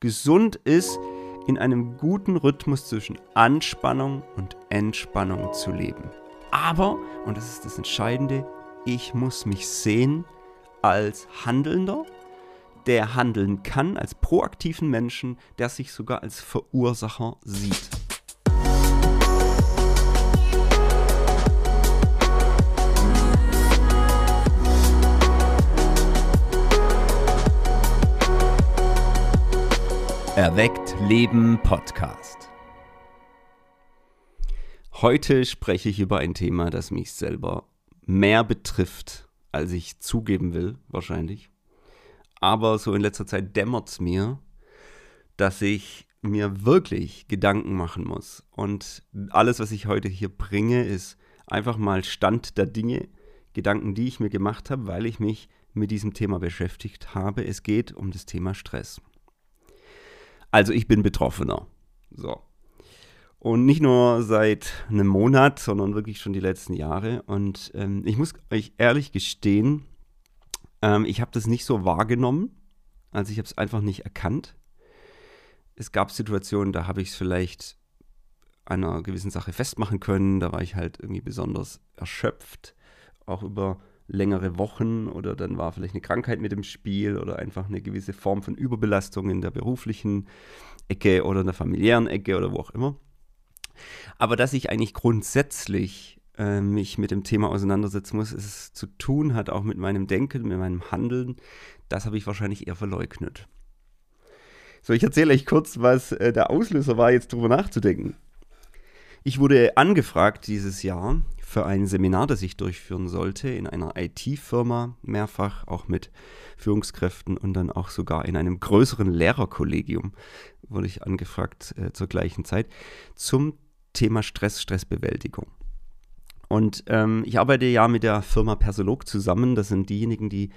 gesund ist, in einem guten Rhythmus zwischen Anspannung und Entspannung zu leben. Aber, und das ist das Entscheidende, ich muss mich sehen als Handelnder, der handeln kann, als proaktiven Menschen, der sich sogar als Verursacher sieht. Erweckt Leben Podcast. Heute spreche ich über ein Thema, das mich selber mehr betrifft, als ich zugeben will, wahrscheinlich. Aber so in letzter Zeit dämmert es mir, dass ich mir wirklich Gedanken machen muss. Und alles, was ich heute hier bringe, ist einfach mal Stand der Dinge, Gedanken, die ich mir gemacht habe, weil ich mich mit diesem Thema beschäftigt habe. Es geht um das Thema Stress. Also ich bin Betroffener. So. Und nicht nur seit einem Monat, sondern wirklich schon die letzten Jahre. Und ähm, ich muss euch ehrlich gestehen, ähm, ich habe das nicht so wahrgenommen. Also ich habe es einfach nicht erkannt. Es gab Situationen, da habe ich es vielleicht einer gewissen Sache festmachen können. Da war ich halt irgendwie besonders erschöpft, auch über längere Wochen oder dann war vielleicht eine Krankheit mit im Spiel oder einfach eine gewisse Form von Überbelastung in der beruflichen Ecke oder in der familiären Ecke oder wo auch immer. Aber dass ich eigentlich grundsätzlich äh, mich mit dem Thema auseinandersetzen muss, es zu tun hat auch mit meinem Denken, mit meinem Handeln, das habe ich wahrscheinlich eher verleugnet. So, ich erzähle euch kurz, was äh, der Auslöser war, jetzt drüber nachzudenken. Ich wurde angefragt dieses Jahr für ein Seminar, das ich durchführen sollte in einer IT-Firma, mehrfach auch mit Führungskräften und dann auch sogar in einem größeren Lehrerkollegium wurde ich angefragt äh, zur gleichen Zeit zum Thema Stress, Stressbewältigung. Und ähm, ich arbeite ja mit der Firma Persolog zusammen. Das sind diejenigen, die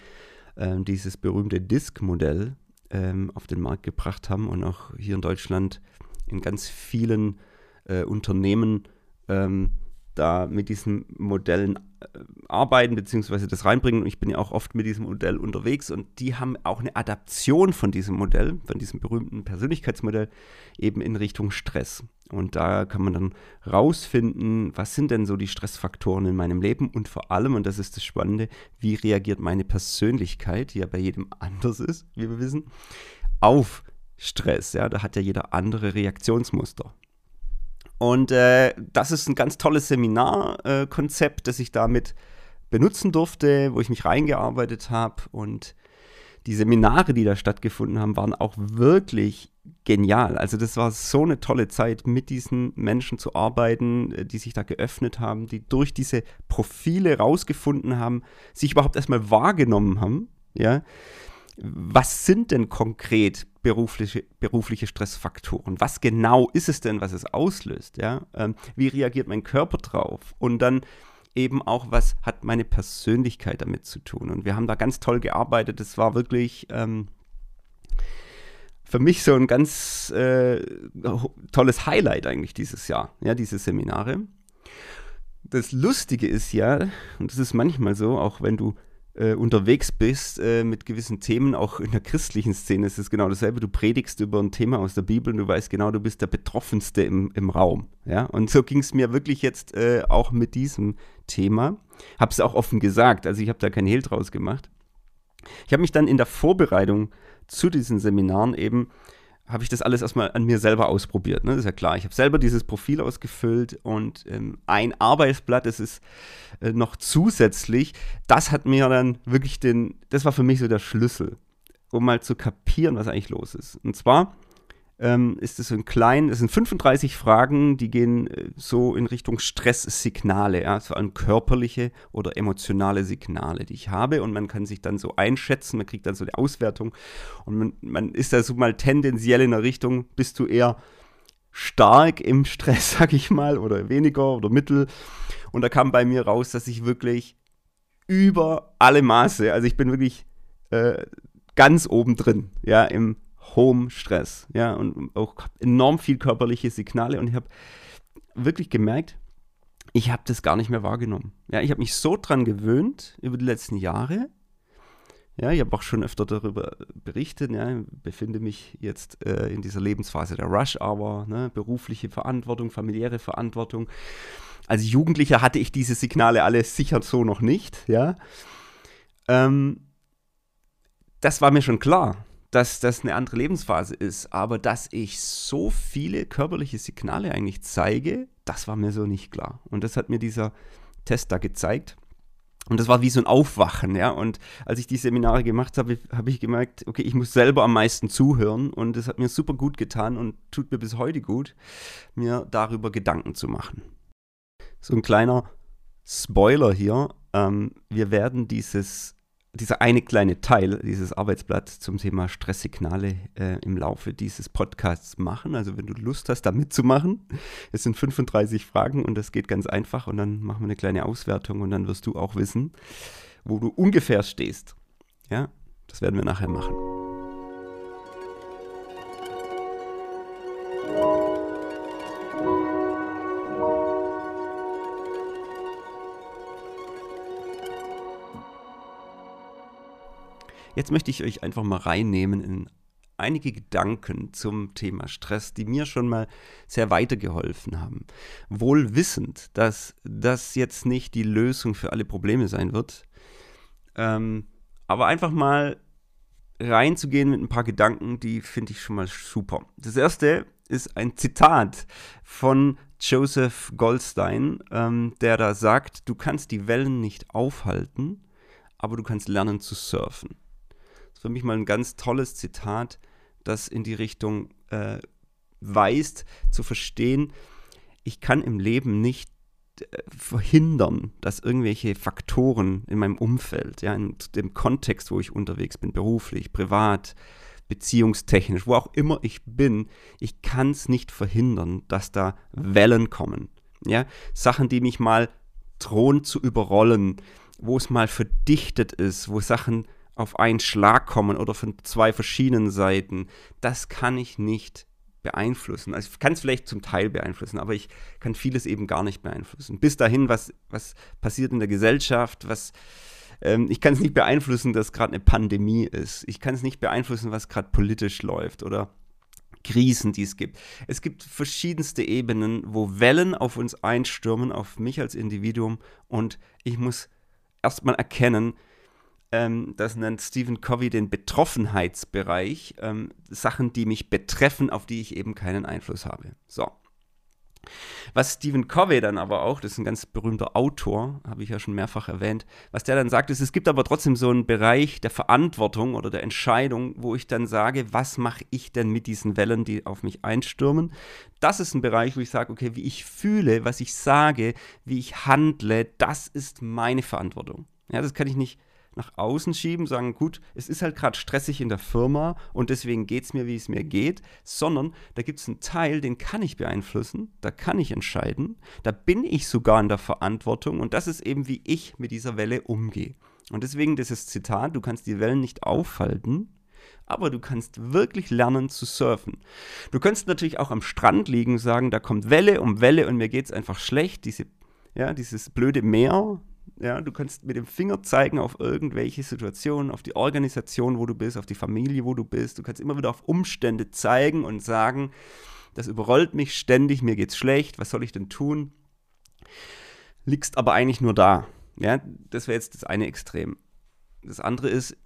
äh, dieses berühmte Disk-Modell ähm, auf den Markt gebracht haben und auch hier in Deutschland in ganz vielen äh, Unternehmen ähm, da mit diesen Modellen äh, arbeiten bzw. das reinbringen. Und ich bin ja auch oft mit diesem Modell unterwegs und die haben auch eine Adaption von diesem Modell, von diesem berühmten Persönlichkeitsmodell, eben in Richtung Stress. Und da kann man dann rausfinden, was sind denn so die Stressfaktoren in meinem Leben und vor allem, und das ist das Spannende, wie reagiert meine Persönlichkeit, die ja bei jedem anders ist, wie wir wissen, auf Stress. Ja, da hat ja jeder andere Reaktionsmuster. Und äh, das ist ein ganz tolles Seminarkonzept, das ich damit benutzen durfte, wo ich mich reingearbeitet habe. Und die Seminare, die da stattgefunden haben, waren auch wirklich genial. Also das war so eine tolle Zeit, mit diesen Menschen zu arbeiten, äh, die sich da geöffnet haben, die durch diese Profile rausgefunden haben, sich überhaupt erstmal wahrgenommen haben, ja, was sind denn konkret berufliche, berufliche Stressfaktoren? Was genau ist es denn, was es auslöst? Ja? Ähm, wie reagiert mein Körper drauf? Und dann eben auch, was hat meine Persönlichkeit damit zu tun? Und wir haben da ganz toll gearbeitet. Es war wirklich ähm, für mich so ein ganz äh, tolles Highlight eigentlich dieses Jahr, ja, diese Seminare. Das Lustige ist ja, und das ist manchmal so, auch wenn du äh, unterwegs bist äh, mit gewissen Themen, auch in der christlichen Szene ist es genau dasselbe. Du predigst über ein Thema aus der Bibel und du weißt genau, du bist der Betroffenste im, im Raum. Ja? Und so ging es mir wirklich jetzt äh, auch mit diesem Thema. Habe es auch offen gesagt, also ich habe da kein Hehl draus gemacht. Ich habe mich dann in der Vorbereitung zu diesen Seminaren eben habe ich das alles erstmal an mir selber ausprobiert. Ne? Das ist ja klar. Ich habe selber dieses Profil ausgefüllt und ähm, ein Arbeitsblatt, das ist äh, noch zusätzlich. Das hat mir dann wirklich den, das war für mich so der Schlüssel, um mal zu kapieren, was eigentlich los ist. Und zwar ähm, ist es ein klein, es sind 35 Fragen, die gehen äh, so in Richtung Stresssignale, ja, vor allem körperliche oder emotionale Signale, die ich habe. Und man kann sich dann so einschätzen, man kriegt dann so eine Auswertung. Und man, man ist da so mal tendenziell in der Richtung, bist du eher stark im Stress, sag ich mal, oder weniger oder mittel? Und da kam bei mir raus, dass ich wirklich über alle Maße, also ich bin wirklich äh, ganz oben drin, ja, im hohem Stress, ja, und auch enorm viel körperliche Signale und ich habe wirklich gemerkt, ich habe das gar nicht mehr wahrgenommen. Ja, ich habe mich so dran gewöhnt über die letzten Jahre, Ja, ich habe auch schon öfter darüber berichtet. Ja, befinde mich jetzt äh, in dieser Lebensphase der Rush Hour, ne, berufliche Verantwortung, familiäre Verantwortung. Als Jugendlicher hatte ich diese Signale alle sicher so noch nicht. Ja, ähm, das war mir schon klar, dass das eine andere Lebensphase ist. Aber dass ich so viele körperliche Signale eigentlich zeige, das war mir so nicht klar. Und das hat mir dieser Test da gezeigt. Und das war wie so ein Aufwachen, ja. Und als ich die Seminare gemacht habe, habe ich gemerkt, okay, ich muss selber am meisten zuhören. Und es hat mir super gut getan und tut mir bis heute gut, mir darüber Gedanken zu machen. So ein kleiner Spoiler hier. Ähm, wir werden dieses dieser eine kleine Teil dieses Arbeitsblatts zum Thema Stresssignale äh, im Laufe dieses Podcasts machen. Also wenn du Lust hast, da mitzumachen. Es sind 35 Fragen und das geht ganz einfach und dann machen wir eine kleine Auswertung und dann wirst du auch wissen, wo du ungefähr stehst. Ja, das werden wir nachher machen. Jetzt möchte ich euch einfach mal reinnehmen in einige Gedanken zum Thema Stress, die mir schon mal sehr weitergeholfen haben. Wohl wissend, dass das jetzt nicht die Lösung für alle Probleme sein wird, ähm, aber einfach mal reinzugehen mit ein paar Gedanken, die finde ich schon mal super. Das erste ist ein Zitat von Joseph Goldstein, ähm, der da sagt, du kannst die Wellen nicht aufhalten, aber du kannst lernen zu surfen für mich mal ein ganz tolles Zitat, das in die Richtung äh, weist, zu verstehen, ich kann im Leben nicht äh, verhindern, dass irgendwelche Faktoren in meinem Umfeld, ja, in dem Kontext, wo ich unterwegs bin, beruflich, privat, beziehungstechnisch, wo auch immer ich bin, ich kann es nicht verhindern, dass da Wellen kommen. Ja, Sachen, die mich mal drohen zu überrollen, wo es mal verdichtet ist, wo Sachen auf einen Schlag kommen oder von zwei verschiedenen Seiten, das kann ich nicht beeinflussen. Also ich kann es vielleicht zum Teil beeinflussen, aber ich kann vieles eben gar nicht beeinflussen. Bis dahin, was, was passiert in der Gesellschaft, was ähm, ich kann es nicht beeinflussen, dass gerade eine Pandemie ist. Ich kann es nicht beeinflussen, was gerade politisch läuft oder Krisen, die es gibt. Es gibt verschiedenste Ebenen, wo Wellen auf uns einstürmen, auf mich als Individuum und ich muss erstmal erkennen, ähm, das nennt Stephen Covey den Betroffenheitsbereich. Ähm, Sachen, die mich betreffen, auf die ich eben keinen Einfluss habe. So. Was Stephen Covey dann aber auch, das ist ein ganz berühmter Autor, habe ich ja schon mehrfach erwähnt, was der dann sagt, ist, es gibt aber trotzdem so einen Bereich der Verantwortung oder der Entscheidung, wo ich dann sage, was mache ich denn mit diesen Wellen, die auf mich einstürmen? Das ist ein Bereich, wo ich sage, okay, wie ich fühle, was ich sage, wie ich handle, das ist meine Verantwortung. Ja, das kann ich nicht nach außen schieben, sagen, gut, es ist halt gerade stressig in der Firma und deswegen geht es mir, wie es mir geht, sondern da gibt es einen Teil, den kann ich beeinflussen, da kann ich entscheiden, da bin ich sogar in der Verantwortung und das ist eben, wie ich mit dieser Welle umgehe. Und deswegen dieses Zitat, du kannst die Wellen nicht aufhalten, aber du kannst wirklich lernen zu surfen. Du könntest natürlich auch am Strand liegen und sagen, da kommt Welle um Welle und mir geht es einfach schlecht, diese ja, dieses blöde Meer, ja, du kannst mit dem Finger zeigen auf irgendwelche Situationen, auf die Organisation, wo du bist, auf die Familie, wo du bist. Du kannst immer wieder auf Umstände zeigen und sagen, das überrollt mich ständig, mir geht's schlecht, was soll ich denn tun? Liegst aber eigentlich nur da. Ja, das wäre jetzt das eine Extrem. Das andere ist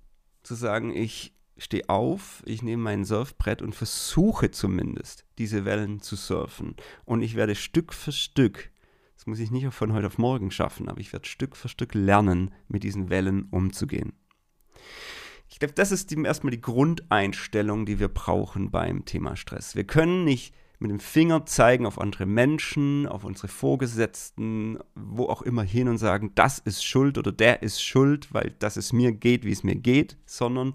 zu sagen, ich stehe auf, ich nehme mein Surfbrett und versuche zumindest, diese Wellen zu surfen. Und ich werde Stück für Stück das muss ich nicht von heute auf morgen schaffen, aber ich werde Stück für Stück lernen, mit diesen Wellen umzugehen. Ich glaube, das ist die, erstmal die Grundeinstellung, die wir brauchen beim Thema Stress. Wir können nicht mit dem Finger zeigen auf andere Menschen, auf unsere Vorgesetzten, wo auch immer hin und sagen, das ist Schuld oder der ist Schuld, weil das es mir geht, wie es mir geht, sondern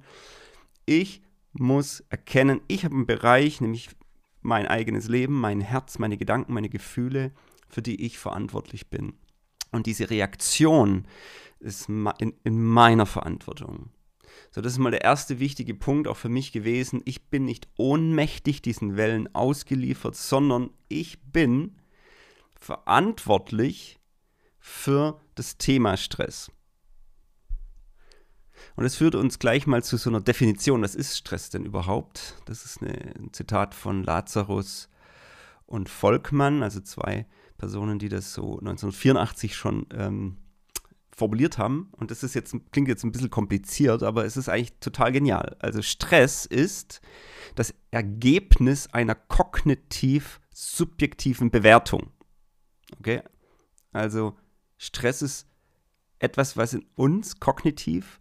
ich muss erkennen, ich habe einen Bereich, nämlich mein eigenes Leben, mein Herz, meine Gedanken, meine Gefühle, für die ich verantwortlich bin. Und diese Reaktion ist in, in meiner Verantwortung. So, das ist mal der erste wichtige Punkt auch für mich gewesen. Ich bin nicht ohnmächtig diesen Wellen ausgeliefert, sondern ich bin verantwortlich für das Thema Stress. Und das führt uns gleich mal zu so einer Definition. Was ist Stress denn überhaupt? Das ist eine, ein Zitat von Lazarus und Volkmann, also zwei Personen, die das so 1984 schon ähm, formuliert haben. Und das ist jetzt, klingt jetzt ein bisschen kompliziert, aber es ist eigentlich total genial. Also Stress ist das Ergebnis einer kognitiv subjektiven Bewertung. Okay? Also Stress ist etwas, was in uns kognitiv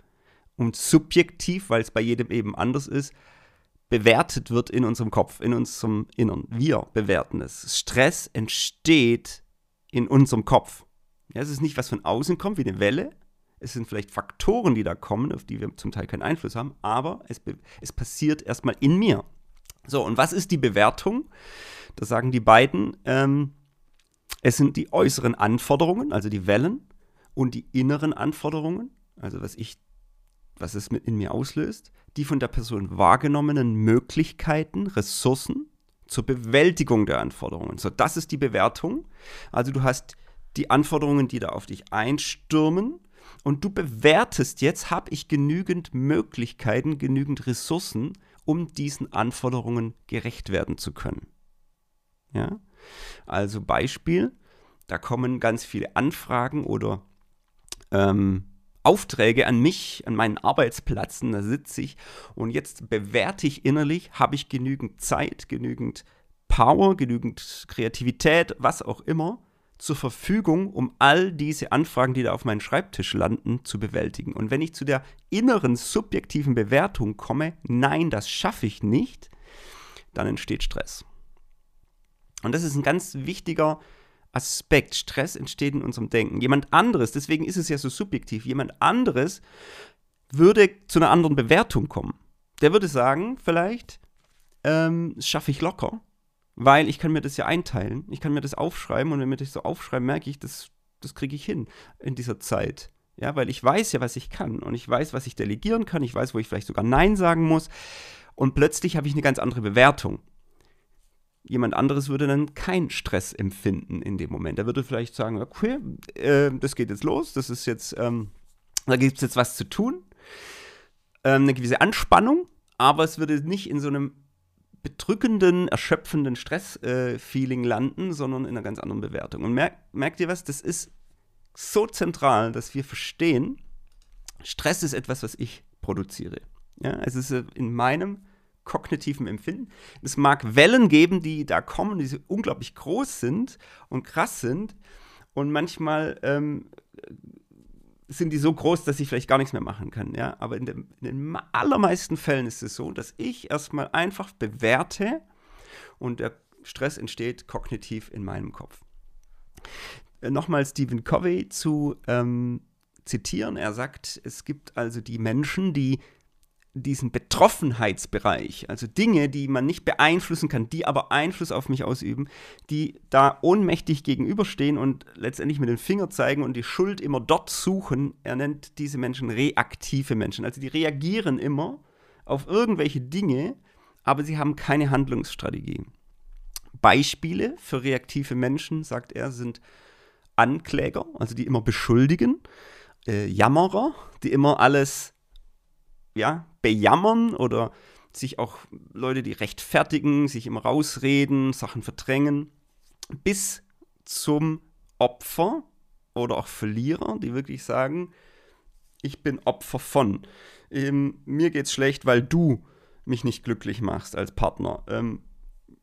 und subjektiv, weil es bei jedem eben anders ist, bewertet wird in unserem Kopf, in unserem Innern. Wir bewerten es. Stress entsteht in unserem Kopf. Ja, es ist nicht, was von außen kommt, wie eine Welle. Es sind vielleicht Faktoren, die da kommen, auf die wir zum Teil keinen Einfluss haben, aber es, es passiert erstmal in mir. So, und was ist die Bewertung? Das sagen die beiden. Ähm, es sind die äußeren Anforderungen, also die Wellen, und die inneren Anforderungen, also was ich, was es in mir auslöst, die von der Person wahrgenommenen Möglichkeiten, Ressourcen zur Bewältigung der Anforderungen. So, das ist die Bewertung. Also du hast die Anforderungen, die da auf dich einstürmen. Und du bewertest jetzt, habe ich genügend Möglichkeiten, genügend Ressourcen, um diesen Anforderungen gerecht werden zu können. Ja? Also Beispiel, da kommen ganz viele Anfragen oder ähm, Aufträge an mich, an meinen Arbeitsplätzen, da sitze ich und jetzt bewerte ich innerlich, habe ich genügend Zeit, genügend Power, genügend Kreativität, was auch immer, zur Verfügung, um all diese Anfragen, die da auf meinen Schreibtisch landen, zu bewältigen. Und wenn ich zu der inneren subjektiven Bewertung komme, nein, das schaffe ich nicht, dann entsteht Stress. Und das ist ein ganz wichtiger Aspekt. Stress entsteht in unserem Denken. Jemand anderes, deswegen ist es ja so subjektiv, jemand anderes würde zu einer anderen Bewertung kommen. Der würde sagen, vielleicht, ähm, schaffe ich locker, weil ich kann mir das ja einteilen. Ich kann mir das aufschreiben und wenn mir das so aufschreibe, merke ich, das, das kriege ich hin in dieser Zeit. Ja, weil ich weiß ja, was ich kann und ich weiß, was ich delegieren kann. Ich weiß, wo ich vielleicht sogar Nein sagen muss. Und plötzlich habe ich eine ganz andere Bewertung. Jemand anderes würde dann keinen Stress empfinden in dem Moment. Er würde vielleicht sagen, okay, äh, das geht jetzt los, das ist jetzt, ähm, da gibt es jetzt was zu tun, ähm, eine gewisse Anspannung, aber es würde nicht in so einem bedrückenden, erschöpfenden Stress-Feeling äh, landen, sondern in einer ganz anderen Bewertung. Und merkt, merkt ihr was? Das ist so zentral, dass wir verstehen, Stress ist etwas, was ich produziere. Ja, es ist äh, in meinem kognitiven Empfinden. Es mag Wellen geben, die da kommen, die unglaublich groß sind und krass sind. Und manchmal ähm, sind die so groß, dass ich vielleicht gar nichts mehr machen kann. Ja? Aber in, dem, in den allermeisten Fällen ist es so, dass ich erstmal einfach bewerte und der Stress entsteht kognitiv in meinem Kopf. Äh, nochmal Stephen Covey zu ähm, zitieren. Er sagt, es gibt also die Menschen, die diesen Betroffenheitsbereich, also Dinge, die man nicht beeinflussen kann, die aber Einfluss auf mich ausüben, die da ohnmächtig gegenüberstehen und letztendlich mit dem Finger zeigen und die Schuld immer dort suchen. Er nennt diese Menschen reaktive Menschen. Also die reagieren immer auf irgendwelche Dinge, aber sie haben keine Handlungsstrategie. Beispiele für reaktive Menschen, sagt er, sind Ankläger, also die immer beschuldigen, äh, Jammerer, die immer alles ja, bejammern oder sich auch Leute, die rechtfertigen, sich immer rausreden, Sachen verdrängen, bis zum Opfer oder auch Verlierer, die wirklich sagen, ich bin Opfer von. Ähm, mir geht's schlecht, weil du mich nicht glücklich machst als Partner. Ähm,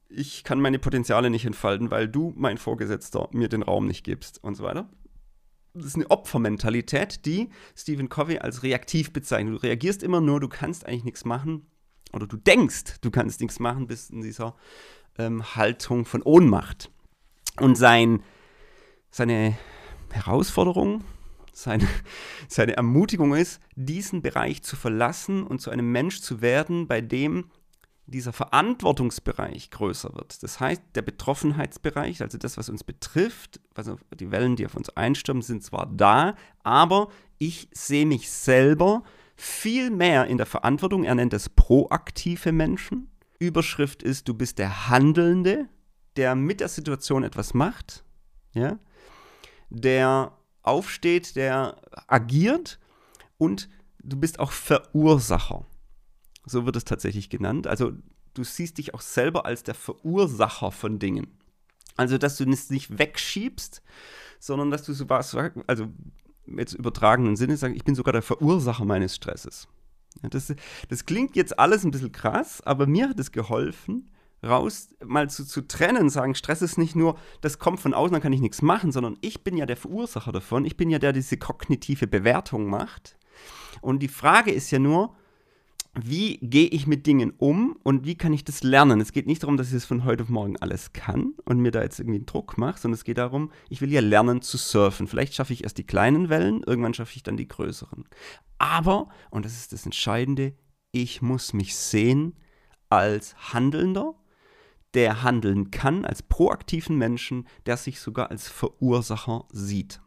ich kann meine Potenziale nicht entfalten, weil du, mein Vorgesetzter, mir den Raum nicht gibst und so weiter das ist eine Opfermentalität, die Stephen Covey als reaktiv bezeichnet. Du reagierst immer nur, du kannst eigentlich nichts machen oder du denkst, du kannst nichts machen, bist in dieser ähm, Haltung von Ohnmacht. Und sein, seine Herausforderung, seine, seine Ermutigung ist, diesen Bereich zu verlassen und zu einem Mensch zu werden, bei dem dieser Verantwortungsbereich größer wird. Das heißt, der Betroffenheitsbereich, also das, was uns betrifft, also die Wellen, die auf uns einstürmen, sind zwar da, aber ich sehe mich selber viel mehr in der Verantwortung. Er nennt es proaktive Menschen. Überschrift ist, du bist der Handelnde, der mit der Situation etwas macht, ja? der aufsteht, der agiert und du bist auch Verursacher. So wird es tatsächlich genannt. Also du siehst dich auch selber als der Verursacher von Dingen. Also, dass du es nicht wegschiebst, sondern dass du so was, also jetzt übertragenen Sinne sagen, ich bin sogar der Verursacher meines Stresses. Ja, das, das klingt jetzt alles ein bisschen krass, aber mir hat es geholfen, raus mal zu, zu trennen, sagen, Stress ist nicht nur, das kommt von außen, dann kann ich nichts machen, sondern ich bin ja der Verursacher davon, ich bin ja der, der diese kognitive Bewertung macht. Und die Frage ist ja nur, wie gehe ich mit Dingen um und wie kann ich das lernen? Es geht nicht darum, dass ich es von heute auf morgen alles kann und mir da jetzt irgendwie einen Druck mache, sondern es geht darum, ich will ja lernen zu surfen. Vielleicht schaffe ich erst die kleinen Wellen, irgendwann schaffe ich dann die größeren. Aber, und das ist das Entscheidende, ich muss mich sehen als Handelnder, der handeln kann, als proaktiven Menschen, der sich sogar als Verursacher sieht.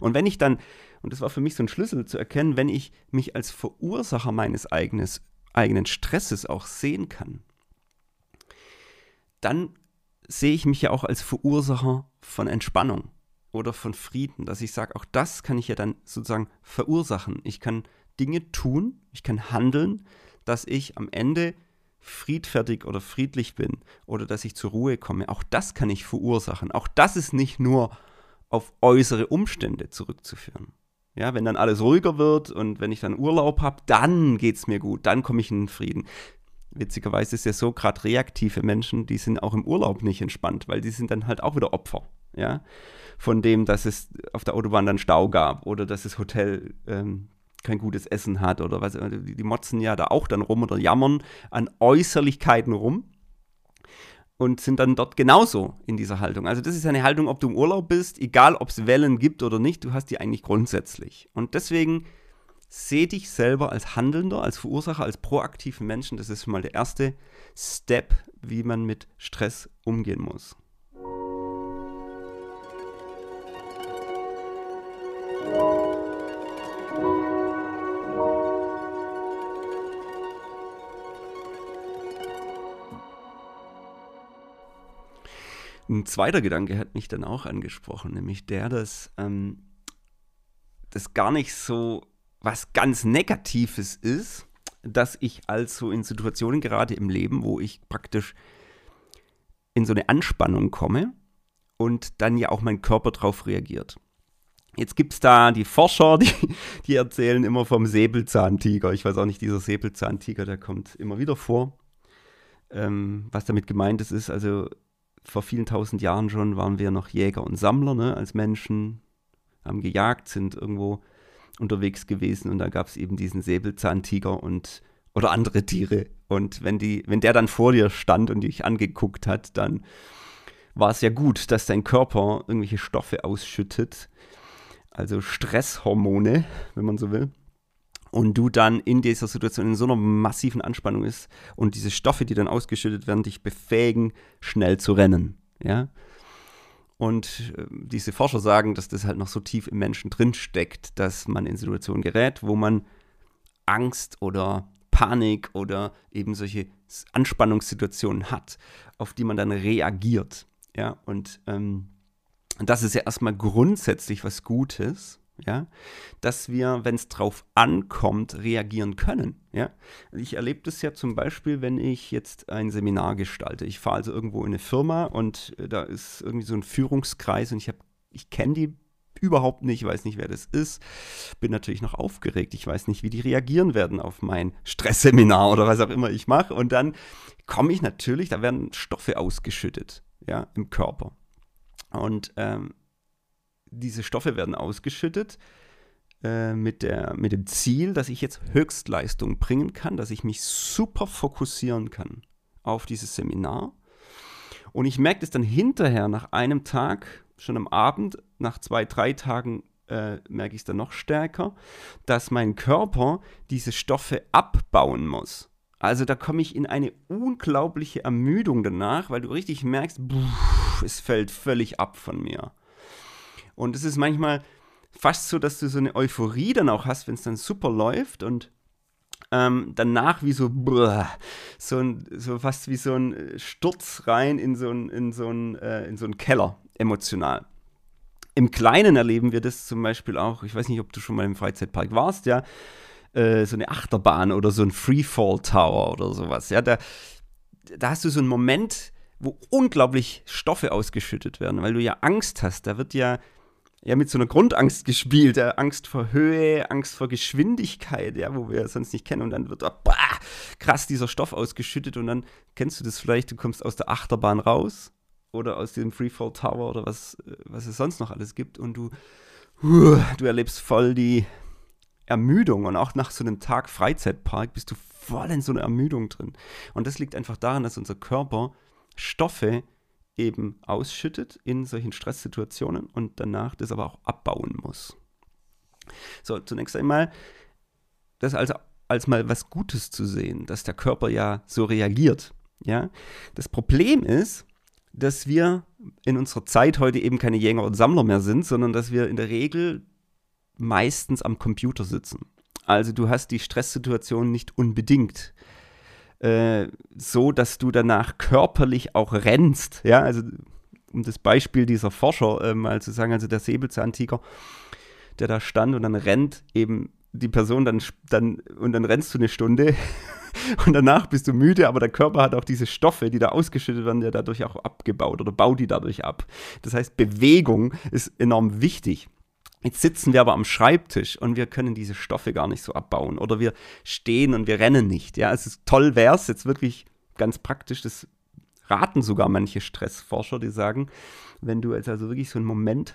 Und wenn ich dann und das war für mich so ein Schlüssel zu erkennen, wenn ich mich als Verursacher meines eigenes, eigenen Stresses auch sehen kann, dann sehe ich mich ja auch als Verursacher von Entspannung oder von Frieden, dass ich sage, auch das kann ich ja dann sozusagen verursachen. Ich kann Dinge tun, ich kann handeln, dass ich am Ende friedfertig oder friedlich bin oder dass ich zur Ruhe komme. Auch das kann ich verursachen. Auch das ist nicht nur auf äußere Umstände zurückzuführen. Ja, wenn dann alles ruhiger wird und wenn ich dann Urlaub habe, dann geht es mir gut, dann komme ich in den Frieden. Witzigerweise ist ja so, gerade reaktive Menschen, die sind auch im Urlaub nicht entspannt, weil die sind dann halt auch wieder Opfer, ja, von dem, dass es auf der Autobahn dann Stau gab oder dass das Hotel ähm, kein gutes Essen hat oder was, die, die motzen ja da auch dann rum oder jammern an Äußerlichkeiten rum und sind dann dort genauso in dieser Haltung. Also das ist eine Haltung, ob du im Urlaub bist, egal ob es Wellen gibt oder nicht, du hast die eigentlich grundsätzlich. Und deswegen seh dich selber als Handelnder, als Verursacher, als proaktiven Menschen. Das ist schon mal der erste Step, wie man mit Stress umgehen muss. Ein zweiter Gedanke hat mich dann auch angesprochen, nämlich der, dass ähm, das gar nicht so was ganz Negatives ist, dass ich also in Situationen gerate im Leben, wo ich praktisch in so eine Anspannung komme und dann ja auch mein Körper darauf reagiert. Jetzt gibt es da die Forscher, die, die erzählen immer vom Säbelzahntiger. Ich weiß auch nicht, dieser Säbelzahntiger, der kommt immer wieder vor. Ähm, was damit gemeint ist, ist also vor vielen tausend Jahren schon waren wir noch Jäger und Sammler, ne, als Menschen, haben gejagt, sind irgendwo unterwegs gewesen und da gab es eben diesen Säbelzahntiger und oder andere Tiere. Und wenn die, wenn der dann vor dir stand und dich angeguckt hat, dann war es ja gut, dass dein Körper irgendwelche Stoffe ausschüttet, also Stresshormone, wenn man so will und du dann in dieser Situation in so einer massiven Anspannung ist und diese Stoffe, die dann ausgeschüttet werden, dich befähigen, schnell zu rennen. Ja. Und äh, diese Forscher sagen, dass das halt noch so tief im Menschen drin steckt, dass man in Situationen gerät, wo man Angst oder Panik oder eben solche Anspannungssituationen hat, auf die man dann reagiert. Ja, und ähm, das ist ja erstmal grundsätzlich was Gutes ja, dass wir, wenn es drauf ankommt, reagieren können. Ja, ich erlebe das ja zum Beispiel, wenn ich jetzt ein Seminar gestalte. Ich fahre also irgendwo in eine Firma und äh, da ist irgendwie so ein Führungskreis und ich habe, ich kenne die überhaupt nicht, weiß nicht, wer das ist. Bin natürlich noch aufgeregt. Ich weiß nicht, wie die reagieren werden auf mein Stressseminar oder was auch immer ich mache. Und dann komme ich natürlich, da werden Stoffe ausgeschüttet, ja, im Körper. Und ähm, diese Stoffe werden ausgeschüttet äh, mit, der, mit dem Ziel, dass ich jetzt Höchstleistung bringen kann, dass ich mich super fokussieren kann auf dieses Seminar. Und ich merke das dann hinterher nach einem Tag, schon am Abend, nach zwei, drei Tagen äh, merke ich es dann noch stärker, dass mein Körper diese Stoffe abbauen muss. Also da komme ich in eine unglaubliche Ermüdung danach, weil du richtig merkst, pff, es fällt völlig ab von mir. Und es ist manchmal fast so, dass du so eine Euphorie dann auch hast, wenn es dann super läuft und ähm, danach wie so, brr, so, ein, so fast wie so ein Sturz rein in so einen in so äh, in so Keller emotional. Im Kleinen erleben wir das zum Beispiel auch, ich weiß nicht, ob du schon mal im Freizeitpark warst, ja, äh, so eine Achterbahn oder so ein Freefall Tower oder sowas, ja, da, da hast du so einen Moment, wo unglaublich Stoffe ausgeschüttet werden, weil du ja Angst hast, da wird ja ja mit so einer Grundangst gespielt, ja, Angst vor Höhe, Angst vor Geschwindigkeit, ja, wo wir sonst nicht kennen. Und dann wird oh, bah, krass dieser Stoff ausgeschüttet. Und dann kennst du das vielleicht, du kommst aus der Achterbahn raus oder aus dem Freefall Tower oder was, was es sonst noch alles gibt. Und du, du erlebst voll die Ermüdung. Und auch nach so einem Tag Freizeitpark bist du voll in so einer Ermüdung drin. Und das liegt einfach daran, dass unser Körper Stoffe eben ausschüttet in solchen Stresssituationen und danach das aber auch abbauen muss. So, zunächst einmal, das also als mal was Gutes zu sehen, dass der Körper ja so reagiert. Ja? Das Problem ist, dass wir in unserer Zeit heute eben keine Jäger und Sammler mehr sind, sondern dass wir in der Regel meistens am Computer sitzen. Also du hast die Stresssituation nicht unbedingt äh, so, dass du danach körperlich auch rennst. Ja, also um das Beispiel dieser Forscher äh, mal zu sagen, also der Säbelzahntiger, der da stand und dann rennt eben die Person dann, dann und dann rennst du eine Stunde und danach bist du müde, aber der Körper hat auch diese Stoffe, die da ausgeschüttet werden, der dadurch auch abgebaut oder baut die dadurch ab. Das heißt, Bewegung ist enorm wichtig. Jetzt sitzen wir aber am Schreibtisch und wir können diese Stoffe gar nicht so abbauen. Oder wir stehen und wir rennen nicht. Ja, es ist toll wäre es jetzt wirklich ganz praktisch, das raten sogar manche Stressforscher, die sagen, wenn du jetzt also wirklich so einen Moment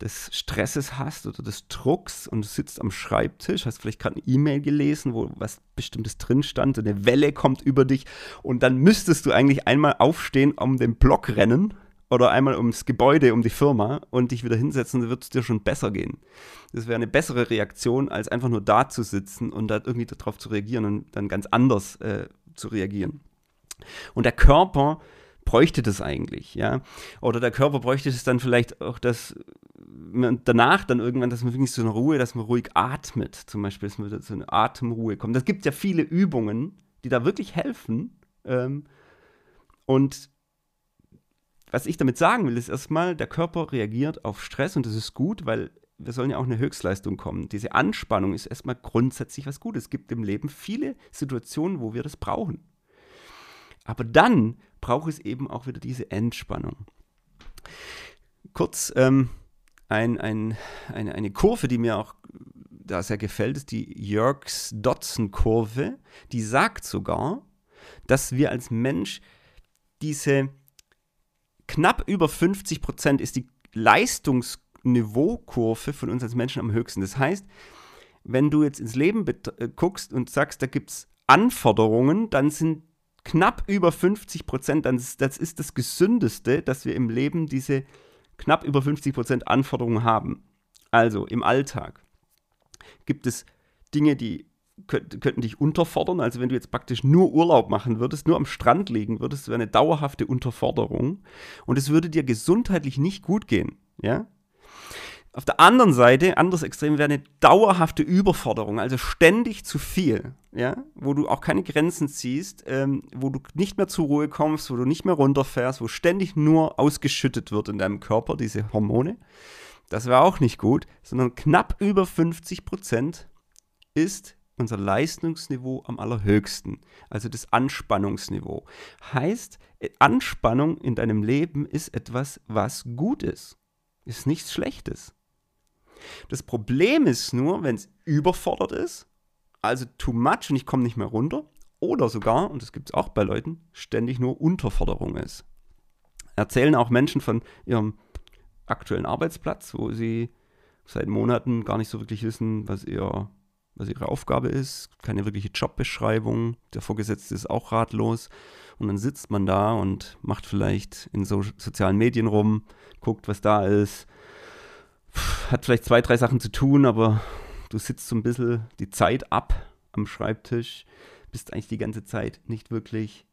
des Stresses hast oder des Drucks und du sitzt am Schreibtisch, hast vielleicht gerade eine E-Mail gelesen, wo was Bestimmtes drin stand, eine Welle kommt über dich und dann müsstest du eigentlich einmal aufstehen, um den Block rennen oder einmal ums Gebäude, um die Firma und dich wieder hinsetzen, dann wird es dir schon besser gehen. Das wäre eine bessere Reaktion, als einfach nur da zu sitzen und da irgendwie darauf zu reagieren und dann ganz anders äh, zu reagieren. Und der Körper bräuchte das eigentlich, ja. Oder der Körper bräuchte es dann vielleicht auch, dass man danach dann irgendwann, dass man wirklich so eine Ruhe, dass man ruhig atmet, zum Beispiel, dass man so eine Atemruhe kommt. Das gibt ja viele Übungen, die da wirklich helfen. Ähm, und was ich damit sagen will, ist erstmal, der Körper reagiert auf Stress und das ist gut, weil wir sollen ja auch eine Höchstleistung kommen. Diese Anspannung ist erstmal grundsätzlich was Gutes. Es gibt im Leben viele Situationen, wo wir das brauchen. Aber dann braucht es eben auch wieder diese Entspannung. Kurz ähm, ein, ein, eine, eine Kurve, die mir auch da sehr gefällt, ist die Yerkes-Dodson-Kurve. Die sagt sogar, dass wir als Mensch diese knapp über 50 Prozent ist die Leistungsniveaukurve von uns als Menschen am höchsten. Das heißt, wenn du jetzt ins Leben äh, guckst und sagst, da gibt es Anforderungen, dann sind knapp über 50 Prozent, das ist das Gesündeste, dass wir im Leben diese knapp über 50 Prozent Anforderungen haben. Also im Alltag gibt es Dinge, die könnten dich unterfordern. Also wenn du jetzt praktisch nur Urlaub machen würdest, nur am Strand liegen würdest, wäre eine dauerhafte Unterforderung und es würde dir gesundheitlich nicht gut gehen. Ja? Auf der anderen Seite, anderes Extrem, wäre eine dauerhafte Überforderung, also ständig zu viel, ja, wo du auch keine Grenzen ziehst, ähm, wo du nicht mehr zur Ruhe kommst, wo du nicht mehr runterfährst, wo ständig nur ausgeschüttet wird in deinem Körper, diese Hormone. Das wäre auch nicht gut, sondern knapp über 50 Prozent ist unser Leistungsniveau am allerhöchsten, also das Anspannungsniveau. Heißt, Anspannung in deinem Leben ist etwas, was gut ist, ist nichts Schlechtes. Das Problem ist nur, wenn es überfordert ist, also too much und ich komme nicht mehr runter, oder sogar, und das gibt es auch bei Leuten, ständig nur Unterforderung ist. Erzählen auch Menschen von ihrem aktuellen Arbeitsplatz, wo sie seit Monaten gar nicht so wirklich wissen, was ihr was ihre Aufgabe ist, keine wirkliche Jobbeschreibung, der Vorgesetzte ist auch ratlos. Und dann sitzt man da und macht vielleicht in so sozialen Medien rum, guckt, was da ist, hat vielleicht zwei, drei Sachen zu tun, aber du sitzt so ein bisschen die Zeit ab am Schreibtisch, bist eigentlich die ganze Zeit nicht wirklich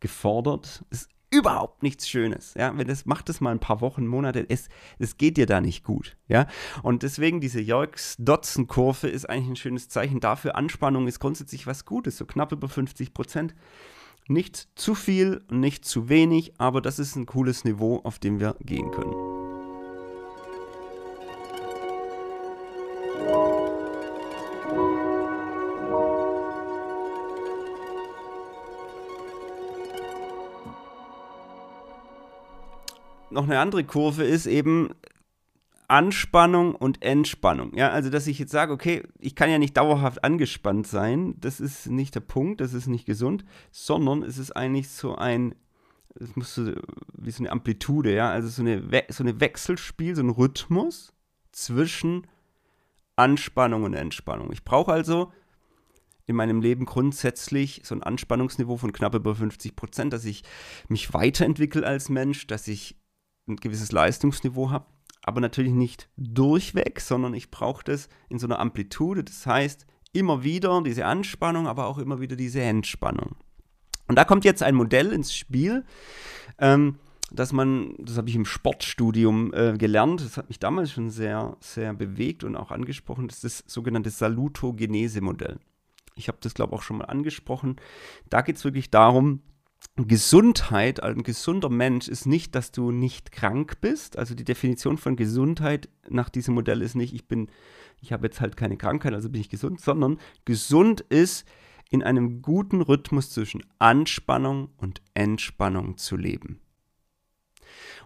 gefordert. Ist überhaupt nichts Schönes. Ja, wenn das macht es mal ein paar Wochen, Monate, es, es geht dir da nicht gut. Ja, und deswegen diese Yorks-Dodson-Kurve ist eigentlich ein schönes Zeichen dafür. Anspannung ist grundsätzlich was Gutes, so knapp über 50 Prozent. Nicht zu viel, nicht zu wenig, aber das ist ein cooles Niveau, auf dem wir gehen können. Noch eine andere Kurve ist eben Anspannung und Entspannung. Ja, also dass ich jetzt sage, okay, ich kann ja nicht dauerhaft angespannt sein, das ist nicht der Punkt, das ist nicht gesund, sondern es ist eigentlich so ein, es muss so, wie so eine Amplitude, ja, also so eine, We so eine Wechselspiel, so ein Rhythmus zwischen Anspannung und Entspannung. Ich brauche also in meinem Leben grundsätzlich so ein Anspannungsniveau von knapp über 50 Prozent, dass ich mich weiterentwickle als Mensch, dass ich ein gewisses Leistungsniveau habe, aber natürlich nicht durchweg, sondern ich brauche das in so einer Amplitude. Das heißt, immer wieder diese Anspannung, aber auch immer wieder diese Entspannung. Und da kommt jetzt ein Modell ins Spiel, ähm, dass man, das habe ich im Sportstudium äh, gelernt, das hat mich damals schon sehr, sehr bewegt und auch angesprochen, das ist das sogenannte Salutogenese-Modell. Ich habe das, glaube ich, auch schon mal angesprochen. Da geht es wirklich darum, Gesundheit, ein gesunder Mensch ist nicht, dass du nicht krank bist. Also die Definition von Gesundheit nach diesem Modell ist nicht, ich bin, ich habe jetzt halt keine Krankheit, also bin ich gesund, sondern gesund ist, in einem guten Rhythmus zwischen Anspannung und Entspannung zu leben.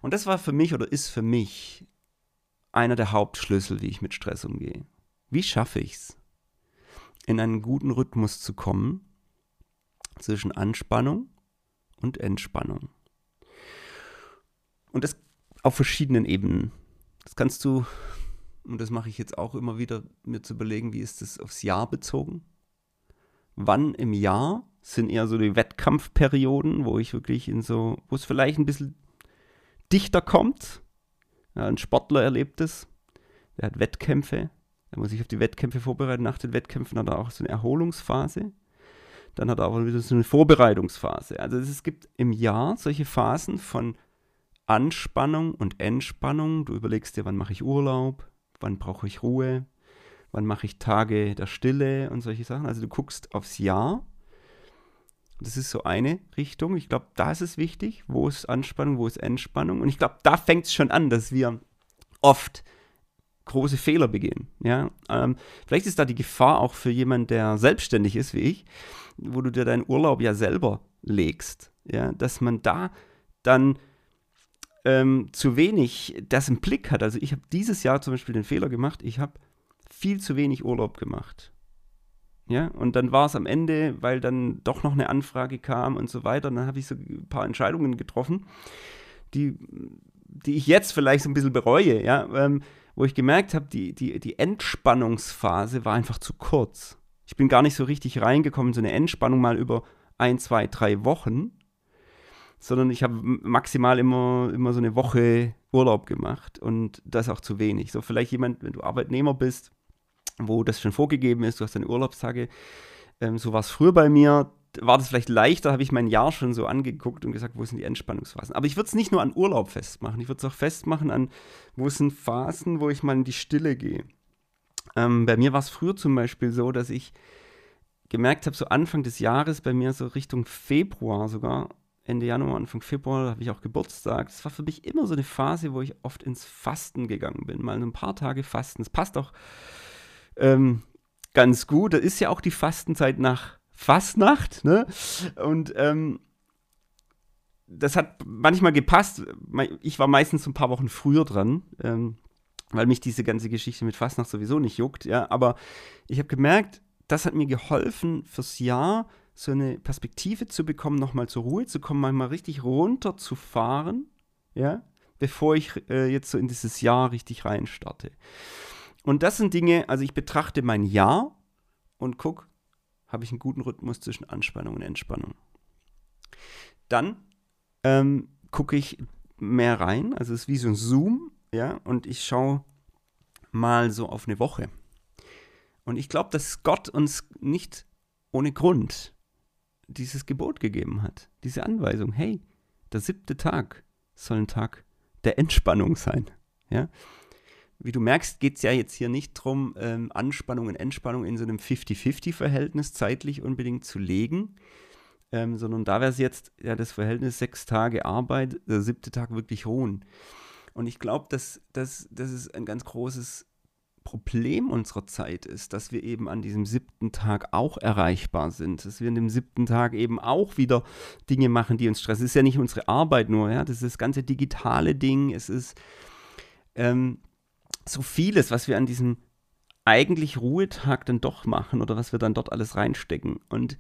Und das war für mich oder ist für mich einer der Hauptschlüssel, wie ich mit Stress umgehe. Wie schaffe ich es, in einen guten Rhythmus zu kommen zwischen Anspannung und Entspannung? Und das auf verschiedenen Ebenen. Das kannst du, und das mache ich jetzt auch immer wieder, mir zu überlegen, wie ist das aufs Jahr bezogen? Wann im Jahr sind eher so die Wettkampfperioden, wo ich wirklich in so, wo es vielleicht ein bisschen dichter kommt. Ja, ein Sportler erlebt es. Der hat Wettkämpfe. Er muss sich auf die Wettkämpfe vorbereiten. Nach den Wettkämpfen hat er auch so eine Erholungsphase. Dann hat er auch wieder so eine Vorbereitungsphase. Also es gibt im Jahr solche Phasen von Anspannung und Entspannung. Du überlegst dir, wann mache ich Urlaub, wann brauche ich Ruhe, wann mache ich Tage der Stille und solche Sachen. Also du guckst aufs Jahr das ist so eine Richtung. Ich glaube, da ist es wichtig. Wo ist Anspannung, wo ist Entspannung? Und ich glaube, da fängt es schon an, dass wir oft große Fehler begehen. Ja? Ähm, vielleicht ist da die Gefahr auch für jemanden, der selbstständig ist wie ich, wo du dir deinen Urlaub ja selber legst. Ja? Dass man da dann ähm, zu wenig das im Blick hat. Also ich habe dieses Jahr zum Beispiel den Fehler gemacht, ich habe viel zu wenig Urlaub gemacht. Ja, und dann war es am Ende, weil dann doch noch eine Anfrage kam und so weiter. Und dann habe ich so ein paar Entscheidungen getroffen, die, die ich jetzt vielleicht so ein bisschen bereue, ja, ähm, wo ich gemerkt habe, die, die, die Entspannungsphase war einfach zu kurz. Ich bin gar nicht so richtig reingekommen, so eine Entspannung mal über ein, zwei, drei Wochen, sondern ich habe maximal immer, immer so eine Woche Urlaub gemacht und das auch zu wenig. So vielleicht jemand, wenn du Arbeitnehmer bist, wo das schon vorgegeben ist, du hast deine Urlaubstage. Ähm, so war es früher bei mir. War das vielleicht leichter, habe ich mein Jahr schon so angeguckt und gesagt, wo sind die Entspannungsphasen. Aber ich würde es nicht nur an Urlaub festmachen, ich würde es auch festmachen an, wo sind Phasen, wo ich mal in die Stille gehe. Ähm, bei mir war es früher zum Beispiel so, dass ich gemerkt habe, so Anfang des Jahres, bei mir so Richtung Februar sogar, Ende Januar, Anfang Februar, habe ich auch Geburtstag. Das war für mich immer so eine Phase, wo ich oft ins Fasten gegangen bin. Mal ein paar Tage Fasten. Das passt auch ähm, ganz gut. Das ist ja auch die Fastenzeit nach Fastnacht, ne? Und ähm, das hat manchmal gepasst. Ich war meistens ein paar Wochen früher dran, ähm, weil mich diese ganze Geschichte mit Fastnacht sowieso nicht juckt, ja. Aber ich habe gemerkt, das hat mir geholfen, fürs Jahr so eine Perspektive zu bekommen, nochmal zur Ruhe zu kommen, manchmal richtig runterzufahren, ja, bevor ich äh, jetzt so in dieses Jahr richtig reinstarte. Und das sind Dinge, also ich betrachte mein Jahr und gucke, habe ich einen guten Rhythmus zwischen Anspannung und Entspannung. Dann ähm, gucke ich mehr rein, also es ist wie so ein Zoom, ja, und ich schaue mal so auf eine Woche. Und ich glaube, dass Gott uns nicht ohne Grund dieses Gebot gegeben hat, diese Anweisung, hey, der siebte Tag soll ein Tag der Entspannung sein. Ja? wie du merkst, geht es ja jetzt hier nicht darum, ähm, Anspannung und Entspannung in so einem 50-50-Verhältnis zeitlich unbedingt zu legen, ähm, sondern da wäre es jetzt ja das Verhältnis sechs Tage Arbeit, der siebte Tag wirklich ruhen. Und ich glaube, dass, dass, das ist ein ganz großes Problem unserer Zeit ist, dass wir eben an diesem siebten Tag auch erreichbar sind, dass wir an dem siebten Tag eben auch wieder Dinge machen, die uns stressen. Es ist ja nicht unsere Arbeit nur, ja, das ist das ganze digitale Ding, es ist ähm, so vieles, was wir an diesem eigentlich Ruhetag dann doch machen oder was wir dann dort alles reinstecken. Und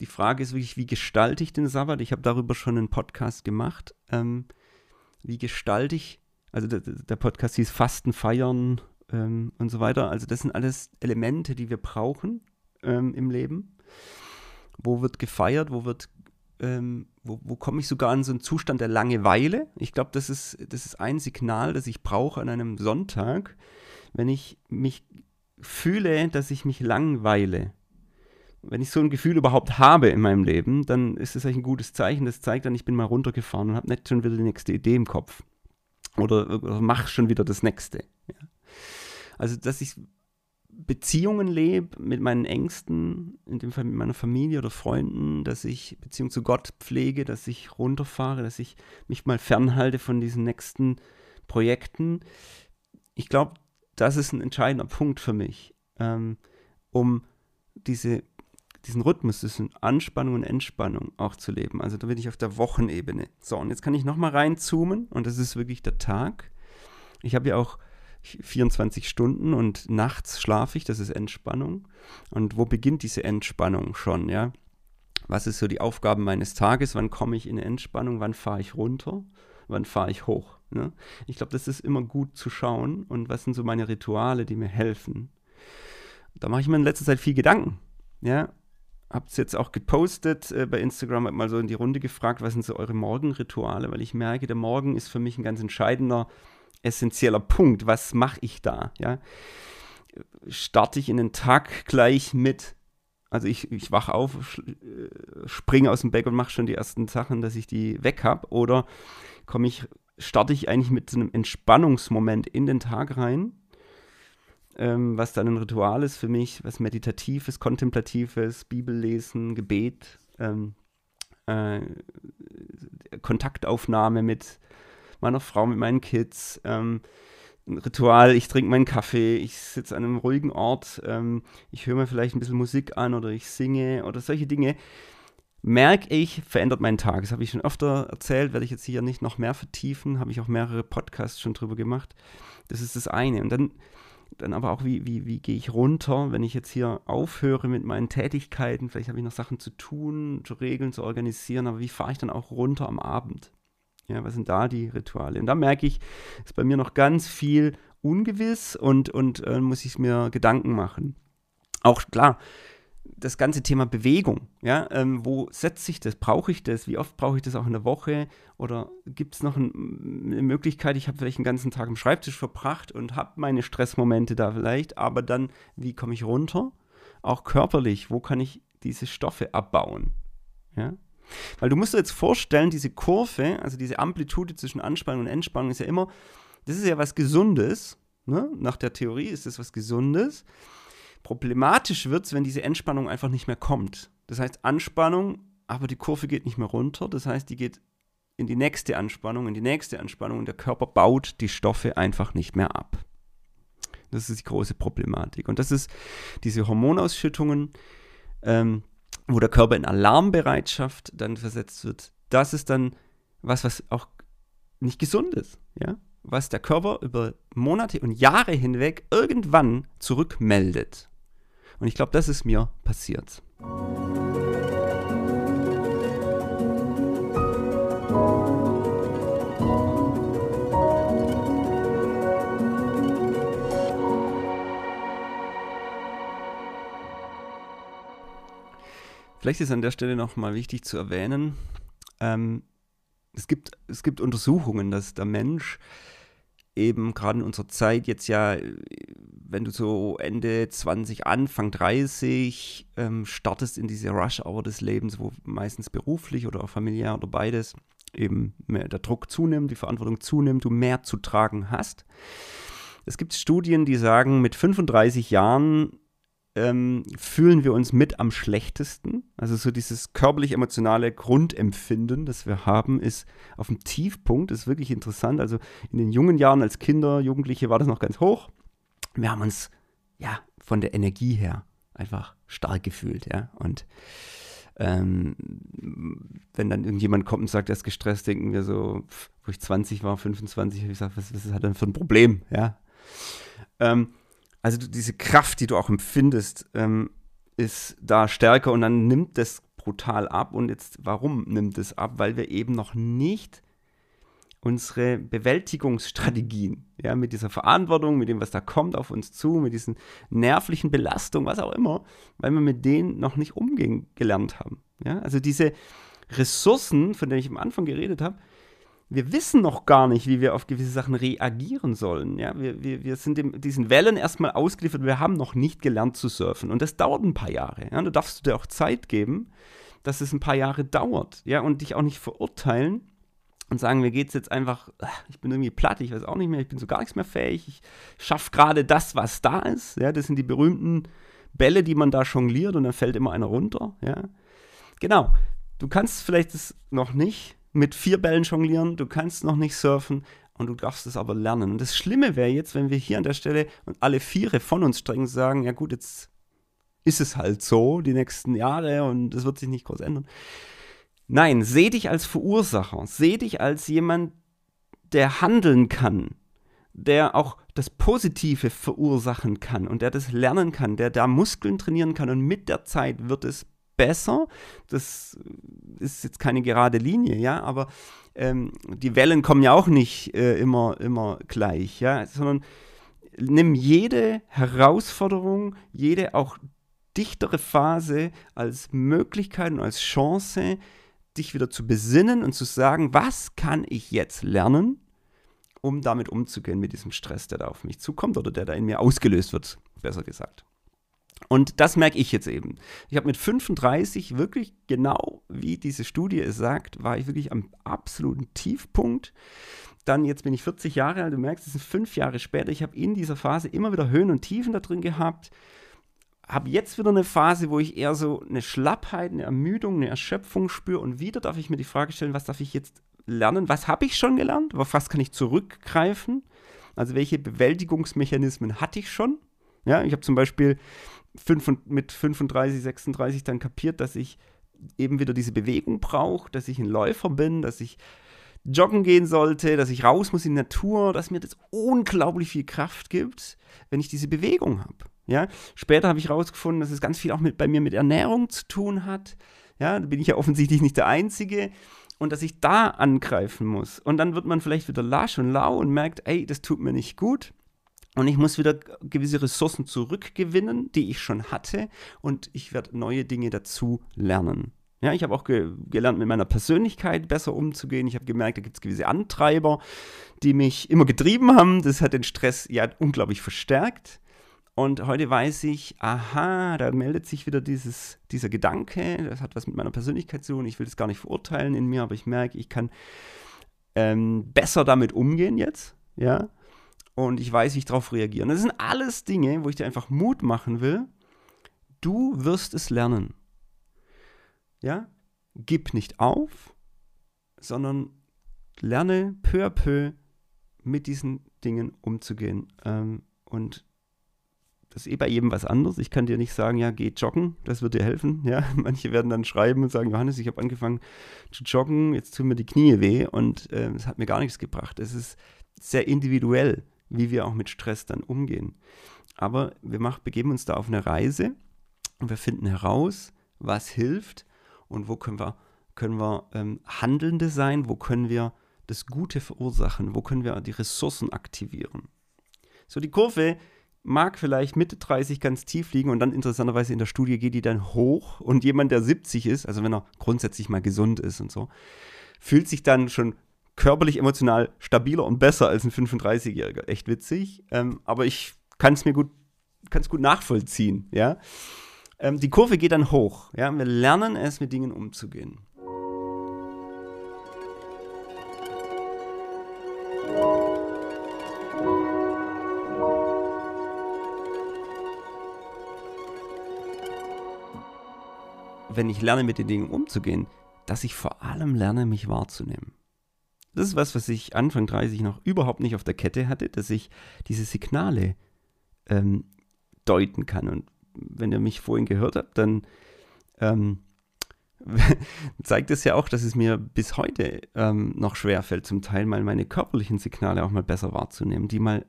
die Frage ist wirklich, wie gestalte ich den Sabbat? Ich habe darüber schon einen Podcast gemacht. Ähm, wie gestalte ich, also der, der Podcast hieß Fasten, Feiern, ähm, und so weiter. Also das sind alles Elemente, die wir brauchen ähm, im Leben. Wo wird gefeiert, wo wird, ähm, wo, wo komme ich sogar in so einen Zustand der Langeweile? Ich glaube, das ist, das ist ein Signal, das ich brauche an einem Sonntag, wenn ich mich fühle, dass ich mich langweile. Wenn ich so ein Gefühl überhaupt habe in meinem Leben, dann ist das eigentlich ein gutes Zeichen. Das zeigt dann, ich bin mal runtergefahren und habe nicht schon wieder die nächste Idee im Kopf. Oder, oder mache schon wieder das nächste. Ja. Also, dass ich Beziehungen lebe mit meinen Ängsten, in dem Fall mit meiner Familie oder Freunden, dass ich Beziehung zu Gott pflege, dass ich runterfahre, dass ich mich mal fernhalte von diesen nächsten Projekten. Ich glaube, das ist ein entscheidender Punkt für mich, ähm, um diese, diesen Rhythmus zwischen Anspannung und Entspannung auch zu leben. Also da bin ich auf der Wochenebene. So, und jetzt kann ich nochmal reinzoomen und das ist wirklich der Tag. Ich habe ja auch 24 Stunden und nachts schlafe ich, das ist Entspannung. Und wo beginnt diese Entspannung schon, ja? Was ist so die Aufgabe meines Tages? Wann komme ich in Entspannung? Wann fahre ich runter? Wann fahre ich hoch? Ne? Ich glaube, das ist immer gut zu schauen. Und was sind so meine Rituale, die mir helfen? Da mache ich mir in letzter Zeit viel Gedanken. Ja, habt es jetzt auch gepostet äh, bei Instagram, hab mal so in die Runde gefragt, was sind so eure Morgenrituale, weil ich merke, der Morgen ist für mich ein ganz entscheidender essentieller Punkt. Was mache ich da? Ja? Starte ich in den Tag gleich mit, also ich, ich wach auf, äh, springe aus dem Bett und mache schon die ersten Sachen, dass ich die weg habe, oder komme ich, starte ich eigentlich mit so einem Entspannungsmoment in den Tag rein, ähm, was dann ein Ritual ist für mich, was Meditatives, Kontemplatives, Bibellesen, Gebet, ähm, äh, Kontaktaufnahme mit meiner Frau, mit meinen Kids. Ähm, ein Ritual, ich trinke meinen Kaffee, ich sitze an einem ruhigen Ort, ähm, ich höre mir vielleicht ein bisschen Musik an oder ich singe oder solche Dinge, merke ich, verändert meinen Tag. Das habe ich schon öfter erzählt, werde ich jetzt hier nicht noch mehr vertiefen, habe ich auch mehrere Podcasts schon drüber gemacht. Das ist das eine. Und dann, dann aber auch, wie, wie, wie gehe ich runter, wenn ich jetzt hier aufhöre mit meinen Tätigkeiten, vielleicht habe ich noch Sachen zu tun, zu regeln, zu organisieren, aber wie fahre ich dann auch runter am Abend? Ja, was sind da die Rituale? Und da merke ich, ist bei mir noch ganz viel ungewiss und, und äh, muss ich mir Gedanken machen. Auch klar, das ganze Thema Bewegung, ja, ähm, wo setze ich das? Brauche ich das? Wie oft brauche ich das auch in der Woche? Oder gibt es noch ein, eine Möglichkeit, ich habe vielleicht einen ganzen Tag am Schreibtisch verbracht und habe meine Stressmomente da vielleicht, aber dann, wie komme ich runter? Auch körperlich, wo kann ich diese Stoffe abbauen? Ja, weil du musst dir jetzt vorstellen, diese Kurve, also diese Amplitude zwischen Anspannung und Entspannung ist ja immer, das ist ja was Gesundes. Ne? Nach der Theorie ist das was Gesundes. Problematisch wird es, wenn diese Entspannung einfach nicht mehr kommt. Das heißt Anspannung, aber die Kurve geht nicht mehr runter. Das heißt, die geht in die nächste Anspannung, in die nächste Anspannung und der Körper baut die Stoffe einfach nicht mehr ab. Das ist die große Problematik. Und das ist diese Hormonausschüttungen, ähm, wo der Körper in Alarmbereitschaft dann versetzt wird, das ist dann was, was auch nicht gesund ist, ja? Was der Körper über Monate und Jahre hinweg irgendwann zurückmeldet. Und ich glaube, das ist mir passiert. Vielleicht ist an der Stelle nochmal wichtig zu erwähnen, ähm, es, gibt, es gibt Untersuchungen, dass der Mensch eben gerade in unserer Zeit jetzt ja, wenn du so Ende 20, Anfang 30 ähm, startest in diese Rush-Hour des Lebens, wo meistens beruflich oder auch familiär oder beides eben mehr der Druck zunimmt, die Verantwortung zunimmt, du mehr zu tragen hast. Es gibt Studien, die sagen, mit 35 Jahren ähm, fühlen wir uns mit am schlechtesten. Also so dieses körperlich-emotionale Grundempfinden, das wir haben, ist auf dem Tiefpunkt. Ist wirklich interessant. Also in den jungen Jahren als Kinder, Jugendliche war das noch ganz hoch. wir haben uns ja von der Energie her einfach stark gefühlt, ja. Und ähm, wenn dann irgendjemand kommt und sagt, er ist gestresst, denken wir so, wo ich 20 war, 25, habe ich gesagt, was, was ist das denn für ein Problem, ja. Ähm, also diese Kraft, die du auch empfindest, ähm, ist da stärker und dann nimmt das brutal ab. Und jetzt, warum nimmt es ab? Weil wir eben noch nicht unsere Bewältigungsstrategien, ja, mit dieser Verantwortung, mit dem, was da kommt auf uns zu, mit diesen nervlichen Belastungen, was auch immer, weil wir mit denen noch nicht umgehen gelernt haben. Ja, also diese Ressourcen, von denen ich am Anfang geredet habe, wir wissen noch gar nicht, wie wir auf gewisse Sachen reagieren sollen. Ja, wir, wir, wir sind dem, diesen Wellen erstmal ausgeliefert, wir haben noch nicht gelernt zu surfen. Und das dauert ein paar Jahre. Ja, du darfst dir auch Zeit geben, dass es ein paar Jahre dauert. Ja, und dich auch nicht verurteilen und sagen, mir geht es jetzt einfach, ich bin irgendwie platt, ich weiß auch nicht mehr, ich bin so gar nichts mehr fähig, ich schaffe gerade das, was da ist. Ja, das sind die berühmten Bälle, die man da jongliert und dann fällt immer einer runter. Ja, genau. Du kannst vielleicht es noch nicht mit vier Bällen jonglieren, du kannst noch nicht surfen und du darfst es aber lernen. Und das Schlimme wäre jetzt, wenn wir hier an der Stelle und alle Viere von uns streng sagen, ja gut, jetzt ist es halt so die nächsten Jahre und es wird sich nicht groß ändern. Nein, seh dich als Verursacher, seh dich als jemand, der handeln kann, der auch das Positive verursachen kann und der das lernen kann, der da Muskeln trainieren kann und mit der Zeit wird es besser. Das ist jetzt keine gerade Linie, ja, aber ähm, die Wellen kommen ja auch nicht äh, immer, immer gleich, ja, sondern nimm jede Herausforderung, jede auch dichtere Phase als Möglichkeit und als Chance, dich wieder zu besinnen und zu sagen, was kann ich jetzt lernen, um damit umzugehen mit diesem Stress, der da auf mich zukommt oder der da in mir ausgelöst wird, besser gesagt. Und das merke ich jetzt eben. Ich habe mit 35 wirklich genau, wie diese Studie es sagt, war ich wirklich am absoluten Tiefpunkt. Dann, jetzt bin ich 40 Jahre alt, du merkst, es sind fünf Jahre später. Ich habe in dieser Phase immer wieder Höhen und Tiefen da drin gehabt. Habe jetzt wieder eine Phase, wo ich eher so eine Schlappheit, eine Ermüdung, eine Erschöpfung spüre. Und wieder darf ich mir die Frage stellen, was darf ich jetzt lernen? Was habe ich schon gelernt? Auf was kann ich zurückgreifen? Also welche Bewältigungsmechanismen hatte ich schon? Ja, ich habe zum Beispiel mit 35, 36 dann kapiert, dass ich eben wieder diese Bewegung brauche, dass ich ein Läufer bin, dass ich joggen gehen sollte, dass ich raus muss in die Natur, dass mir das unglaublich viel Kraft gibt, wenn ich diese Bewegung habe. Ja? Später habe ich herausgefunden, dass es ganz viel auch mit, bei mir mit Ernährung zu tun hat. Ja, da bin ich ja offensichtlich nicht der Einzige. Und dass ich da angreifen muss. Und dann wird man vielleicht wieder lasch und lau und merkt, ey, das tut mir nicht gut. Und ich muss wieder gewisse Ressourcen zurückgewinnen, die ich schon hatte. Und ich werde neue Dinge dazu lernen. Ja, ich habe auch ge gelernt, mit meiner Persönlichkeit besser umzugehen. Ich habe gemerkt, da gibt es gewisse Antreiber, die mich immer getrieben haben. Das hat den Stress ja unglaublich verstärkt. Und heute weiß ich, aha, da meldet sich wieder dieses, dieser Gedanke, das hat was mit meiner Persönlichkeit zu tun. Ich will das gar nicht verurteilen in mir, aber ich merke, ich kann ähm, besser damit umgehen jetzt. Ja, und ich weiß, wie ich darauf reagiere. Und das sind alles Dinge, wo ich dir einfach Mut machen will. Du wirst es lernen. Ja? Gib nicht auf, sondern lerne peu à peu mit diesen Dingen umzugehen. Ähm, und das ist eh bei jedem was anderes. Ich kann dir nicht sagen, ja, geh joggen, das wird dir helfen. Ja, manche werden dann schreiben und sagen, Johannes, ich habe angefangen zu joggen, jetzt tun mir die Knie weh und äh, es hat mir gar nichts gebracht. Es ist sehr individuell wie wir auch mit Stress dann umgehen. Aber wir mach, begeben uns da auf eine Reise und wir finden heraus, was hilft und wo können wir, können wir ähm, Handelnde sein, wo können wir das Gute verursachen, wo können wir die Ressourcen aktivieren. So, die Kurve mag vielleicht Mitte 30 ganz tief liegen und dann interessanterweise in der Studie geht die dann hoch und jemand, der 70 ist, also wenn er grundsätzlich mal gesund ist und so, fühlt sich dann schon körperlich, emotional stabiler und besser als ein 35-Jähriger. Echt witzig. Ähm, aber ich kann es mir gut, kann es gut nachvollziehen, ja. Ähm, die Kurve geht dann hoch, ja. Wir lernen es, mit Dingen umzugehen. Wenn ich lerne, mit den Dingen umzugehen, dass ich vor allem lerne, mich wahrzunehmen. Das ist was, was ich Anfang 30 noch überhaupt nicht auf der Kette hatte, dass ich diese Signale ähm, deuten kann. Und wenn ihr mich vorhin gehört habt, dann ähm, zeigt es ja auch, dass es mir bis heute ähm, noch schwerfällt, zum Teil mal meine körperlichen Signale auch mal besser wahrzunehmen, die mal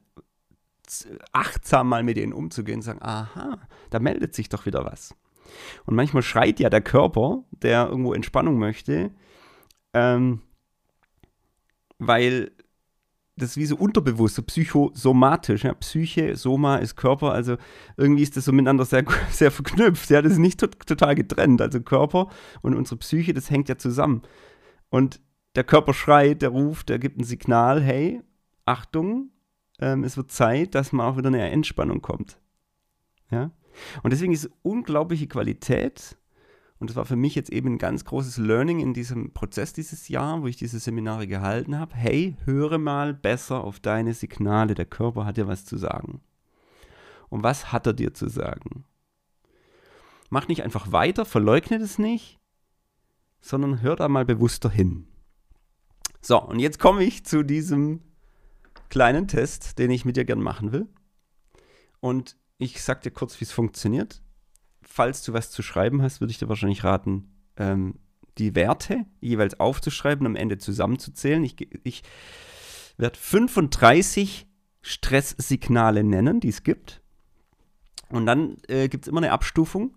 achtsam mal mit denen umzugehen und sagen, aha, da meldet sich doch wieder was. Und manchmal schreit ja der Körper, der irgendwo Entspannung möchte, ähm, weil das ist wie so unterbewusst, so psychosomatisch. Ja? Psyche, Soma ist Körper, also irgendwie ist das so miteinander sehr, sehr verknüpft. Ja, das ist nicht total getrennt. Also Körper und unsere Psyche, das hängt ja zusammen. Und der Körper schreit, der ruft, der gibt ein Signal, hey, Achtung, ähm, es wird Zeit, dass man auch wieder eine Entspannung kommt. Ja? Und deswegen ist unglaubliche Qualität und das war für mich jetzt eben ein ganz großes Learning in diesem Prozess dieses Jahr, wo ich diese Seminare gehalten habe. Hey, höre mal besser auf deine Signale. Der Körper hat dir was zu sagen. Und was hat er dir zu sagen? Mach nicht einfach weiter, verleugne das nicht, sondern hör da mal bewusster hin. So, und jetzt komme ich zu diesem kleinen Test, den ich mit dir gern machen will. Und ich sag dir kurz, wie es funktioniert falls du was zu schreiben hast, würde ich dir wahrscheinlich raten, ähm, die Werte jeweils aufzuschreiben, am Ende zusammenzuzählen. Ich, ich werde 35 Stresssignale nennen, die es gibt. Und dann äh, gibt es immer eine Abstufung.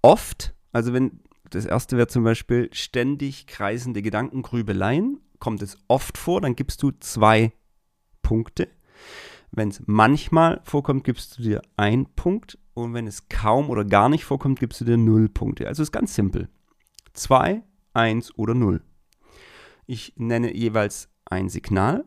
Oft, also wenn das erste wäre zum Beispiel ständig kreisende Gedankengrübeleien, kommt es oft vor, dann gibst du zwei Punkte. Wenn es manchmal vorkommt, gibst du dir einen Punkt. Und wenn es kaum oder gar nicht vorkommt, gibst du dir 0 Punkte. Also ist ganz simpel. 2, 1 oder 0. Ich nenne jeweils ein Signal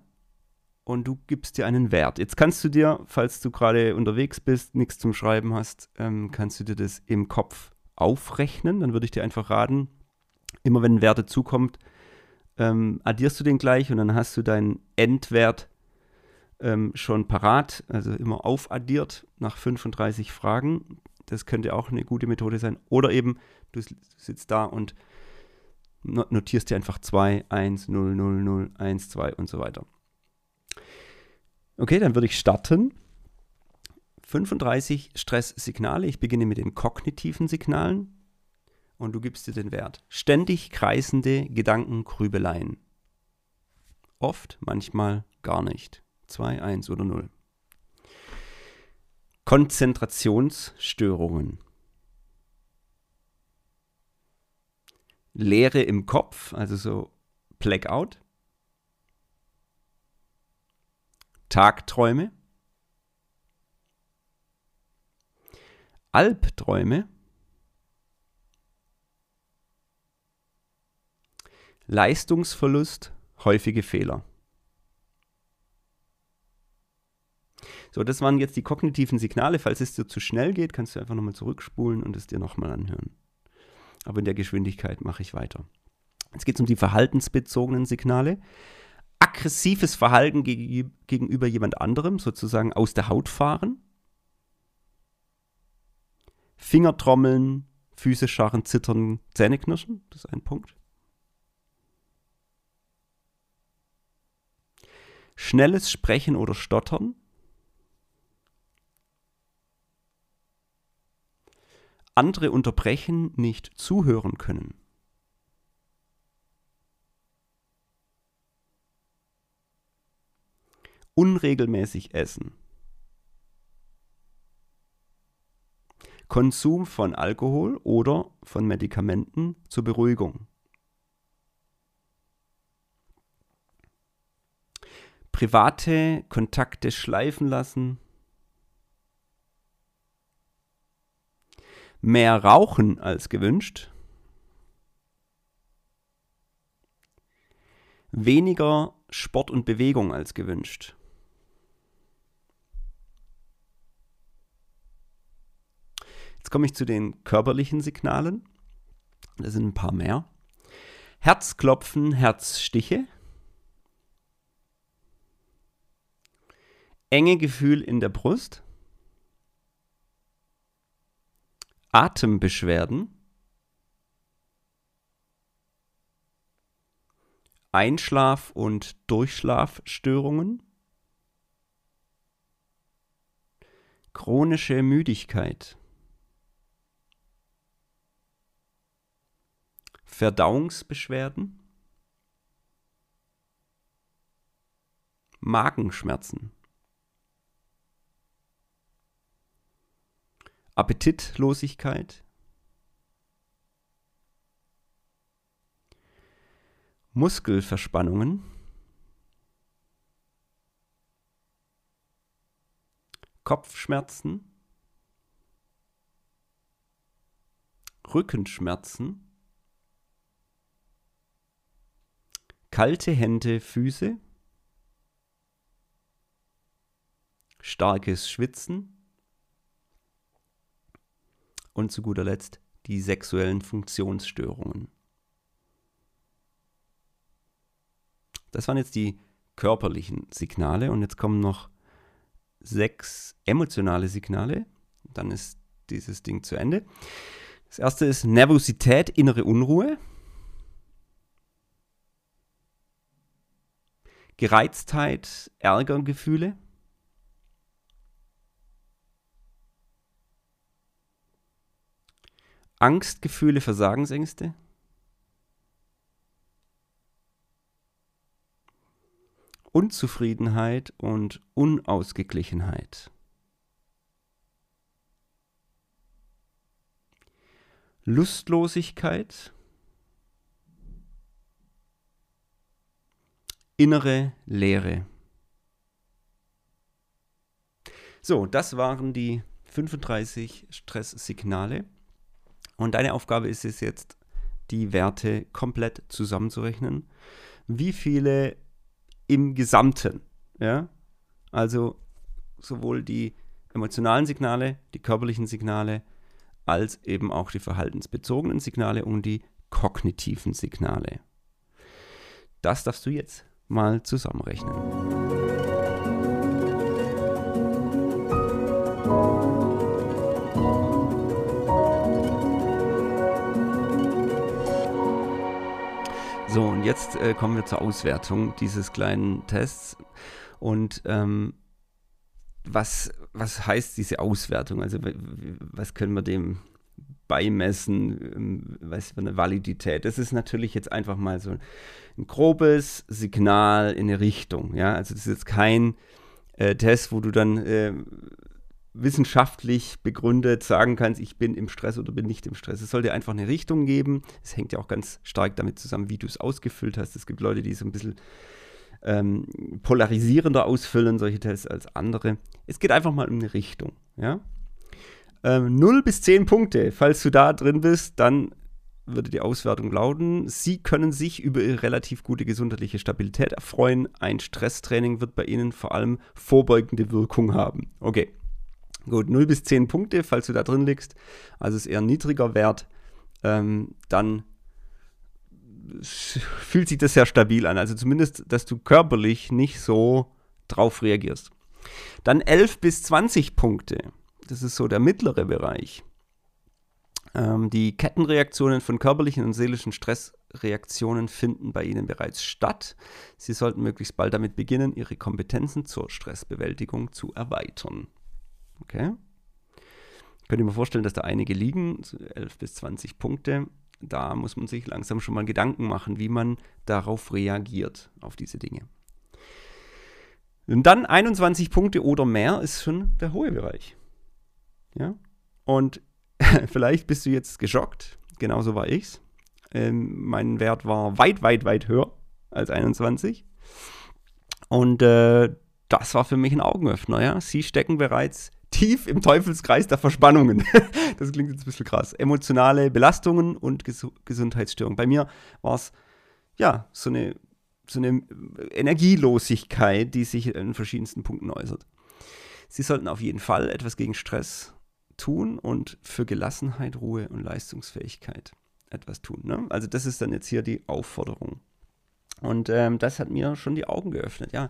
und du gibst dir einen Wert. Jetzt kannst du dir, falls du gerade unterwegs bist, nichts zum Schreiben hast, ähm, kannst du dir das im Kopf aufrechnen. Dann würde ich dir einfach raten, immer wenn ein Wert dazukommt, ähm, addierst du den gleich und dann hast du deinen Endwert ähm, schon parat, also immer aufaddiert nach 35 Fragen. Das könnte auch eine gute Methode sein. Oder eben, du sitzt da und notierst dir einfach 2, 1, 0, 0, 0, 1, 2 und so weiter. Okay, dann würde ich starten. 35 Stresssignale. Ich beginne mit den kognitiven Signalen und du gibst dir den Wert. Ständig kreisende Gedankengrübeleien. Oft, manchmal gar nicht. 2, 1 oder 0. Konzentrationsstörungen. Leere im Kopf, also so Blackout. Tagträume. Albträume. Leistungsverlust, häufige Fehler. So, das waren jetzt die kognitiven Signale. Falls es dir zu schnell geht, kannst du einfach nochmal zurückspulen und es dir nochmal anhören. Aber in der Geschwindigkeit mache ich weiter. Jetzt geht es um die verhaltensbezogenen Signale. Aggressives Verhalten gegenüber jemand anderem, sozusagen aus der Haut fahren. Fingertrommeln, Füße scharren, zittern, Zähne knirschen, das ist ein Punkt. Schnelles Sprechen oder Stottern, andere unterbrechen, nicht zuhören können. Unregelmäßig essen. Konsum von Alkohol oder von Medikamenten zur Beruhigung. Private Kontakte schleifen lassen, mehr rauchen als gewünscht, weniger Sport und Bewegung als gewünscht. Jetzt komme ich zu den körperlichen Signalen. Das sind ein paar mehr. Herzklopfen, Herzstiche. Enge Gefühl in der Brust. Atembeschwerden, Einschlaf- und Durchschlafstörungen, chronische Müdigkeit, Verdauungsbeschwerden, Magenschmerzen, Appetitlosigkeit, Muskelverspannungen, Kopfschmerzen, Rückenschmerzen, kalte Hände, Füße, starkes Schwitzen und zu guter Letzt die sexuellen Funktionsstörungen. Das waren jetzt die körperlichen Signale und jetzt kommen noch sechs emotionale Signale. Dann ist dieses Ding zu Ende. Das erste ist Nervosität, innere Unruhe. Gereiztheit, Ärgergefühle. Angstgefühle, Versagensängste. Unzufriedenheit und Unausgeglichenheit. Lustlosigkeit, innere Leere. So, das waren die 35 Stresssignale. Und deine Aufgabe ist es jetzt, die Werte komplett zusammenzurechnen. Wie viele im Gesamten. Ja? Also sowohl die emotionalen Signale, die körperlichen Signale, als eben auch die verhaltensbezogenen Signale und die kognitiven Signale. Das darfst du jetzt mal zusammenrechnen. So, und jetzt äh, kommen wir zur Auswertung dieses kleinen Tests. Und ähm, was, was heißt diese Auswertung? Also, was können wir dem beimessen? Ähm, was für eine Validität? Das ist natürlich jetzt einfach mal so ein grobes Signal in eine Richtung. Ja, also, das ist jetzt kein äh, Test, wo du dann. Äh, wissenschaftlich begründet sagen kannst, ich bin im Stress oder bin nicht im Stress. Es soll dir einfach eine Richtung geben. Es hängt ja auch ganz stark damit zusammen, wie du es ausgefüllt hast. Es gibt Leute, die so ein bisschen ähm, polarisierender ausfüllen, solche Tests als andere. Es geht einfach mal um eine Richtung. Ja? Ähm, 0 bis 10 Punkte. Falls du da drin bist, dann würde die Auswertung lauten, Sie können sich über Ihre relativ gute gesundheitliche Stabilität erfreuen. Ein Stresstraining wird bei Ihnen vor allem vorbeugende Wirkung haben. Okay, Gut, 0 bis 10 Punkte, falls du da drin liegst. Also ist eher ein niedriger Wert. Ähm, dann fühlt sich das sehr stabil an. Also zumindest, dass du körperlich nicht so drauf reagierst. Dann 11 bis 20 Punkte. Das ist so der mittlere Bereich. Ähm, die Kettenreaktionen von körperlichen und seelischen Stressreaktionen finden bei Ihnen bereits statt. Sie sollten möglichst bald damit beginnen, Ihre Kompetenzen zur Stressbewältigung zu erweitern. Okay. Könnt ihr mir vorstellen, dass da einige liegen, 11 bis 20 Punkte. Da muss man sich langsam schon mal Gedanken machen, wie man darauf reagiert, auf diese Dinge. Und dann 21 Punkte oder mehr ist schon der hohe Bereich. Ja? Und vielleicht bist du jetzt geschockt, genauso war ich's. Ähm, mein Wert war weit, weit, weit höher als 21. Und äh, das war für mich ein Augenöffner. Ja? Sie stecken bereits tief im Teufelskreis der Verspannungen. das klingt jetzt ein bisschen krass. Emotionale Belastungen und Ges Gesundheitsstörungen. Bei mir war es ja so eine, so eine Energielosigkeit, die sich in verschiedensten Punkten äußert. Sie sollten auf jeden Fall etwas gegen Stress tun und für Gelassenheit, Ruhe und Leistungsfähigkeit etwas tun. Ne? Also das ist dann jetzt hier die Aufforderung. Und ähm, das hat mir schon die Augen geöffnet. Ja,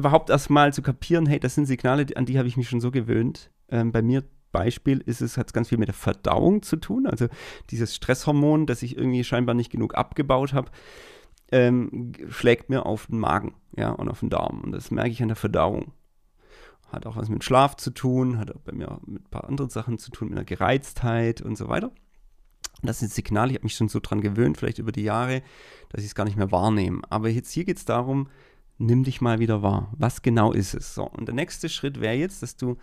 überhaupt erstmal zu kapieren, hey, das sind Signale, an die habe ich mich schon so gewöhnt. Ähm, bei mir Beispiel ist es, hat es ganz viel mit der Verdauung zu tun. Also dieses Stresshormon, das ich irgendwie scheinbar nicht genug abgebaut habe, ähm, schlägt mir auf den Magen ja, und auf den Darm. Und das merke ich an der Verdauung. hat auch was mit Schlaf zu tun, hat auch bei mir mit ein paar anderen Sachen zu tun, mit einer Gereiztheit und so weiter. das sind Signale, ich habe mich schon so dran gewöhnt, vielleicht über die Jahre, dass ich es gar nicht mehr wahrnehme. Aber jetzt hier geht es darum, nimm dich mal wieder wahr. Was genau ist es? So, und der nächste Schritt wäre jetzt, dass du,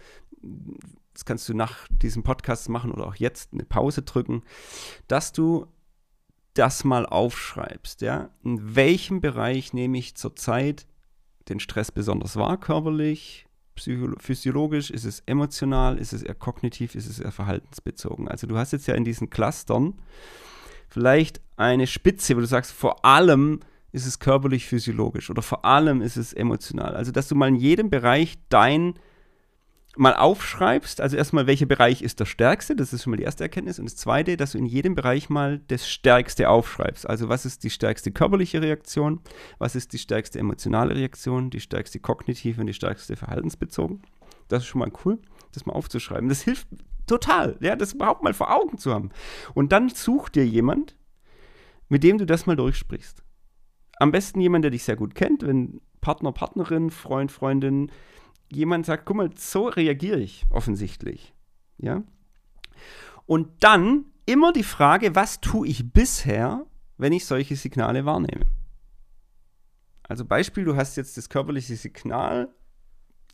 das kannst du nach diesem Podcast machen oder auch jetzt eine Pause drücken, dass du das mal aufschreibst. Ja? In welchem Bereich nehme ich zurzeit den Stress besonders wahr, körperlich, physiologisch, ist es emotional, ist es eher kognitiv, ist es eher verhaltensbezogen. Also du hast jetzt ja in diesen Clustern vielleicht eine Spitze, wo du sagst, vor allem ist es körperlich physiologisch oder vor allem ist es emotional. Also dass du mal in jedem Bereich dein mal aufschreibst, also erstmal, welcher Bereich ist der stärkste, das ist schon mal die erste Erkenntnis. Und das zweite, dass du in jedem Bereich mal das Stärkste aufschreibst. Also, was ist die stärkste körperliche Reaktion, was ist die stärkste emotionale Reaktion, die stärkste kognitive und die stärkste verhaltensbezogen. Das ist schon mal cool, das mal aufzuschreiben. Das hilft total, ja, das überhaupt mal vor Augen zu haben. Und dann such dir jemand, mit dem du das mal durchsprichst. Am besten jemand, der dich sehr gut kennt, wenn Partner, Partnerin, Freund, Freundin, jemand sagt, guck mal, so reagiere ich offensichtlich. Ja? Und dann immer die Frage, was tue ich bisher, wenn ich solche Signale wahrnehme? Also Beispiel, du hast jetzt das körperliche Signal,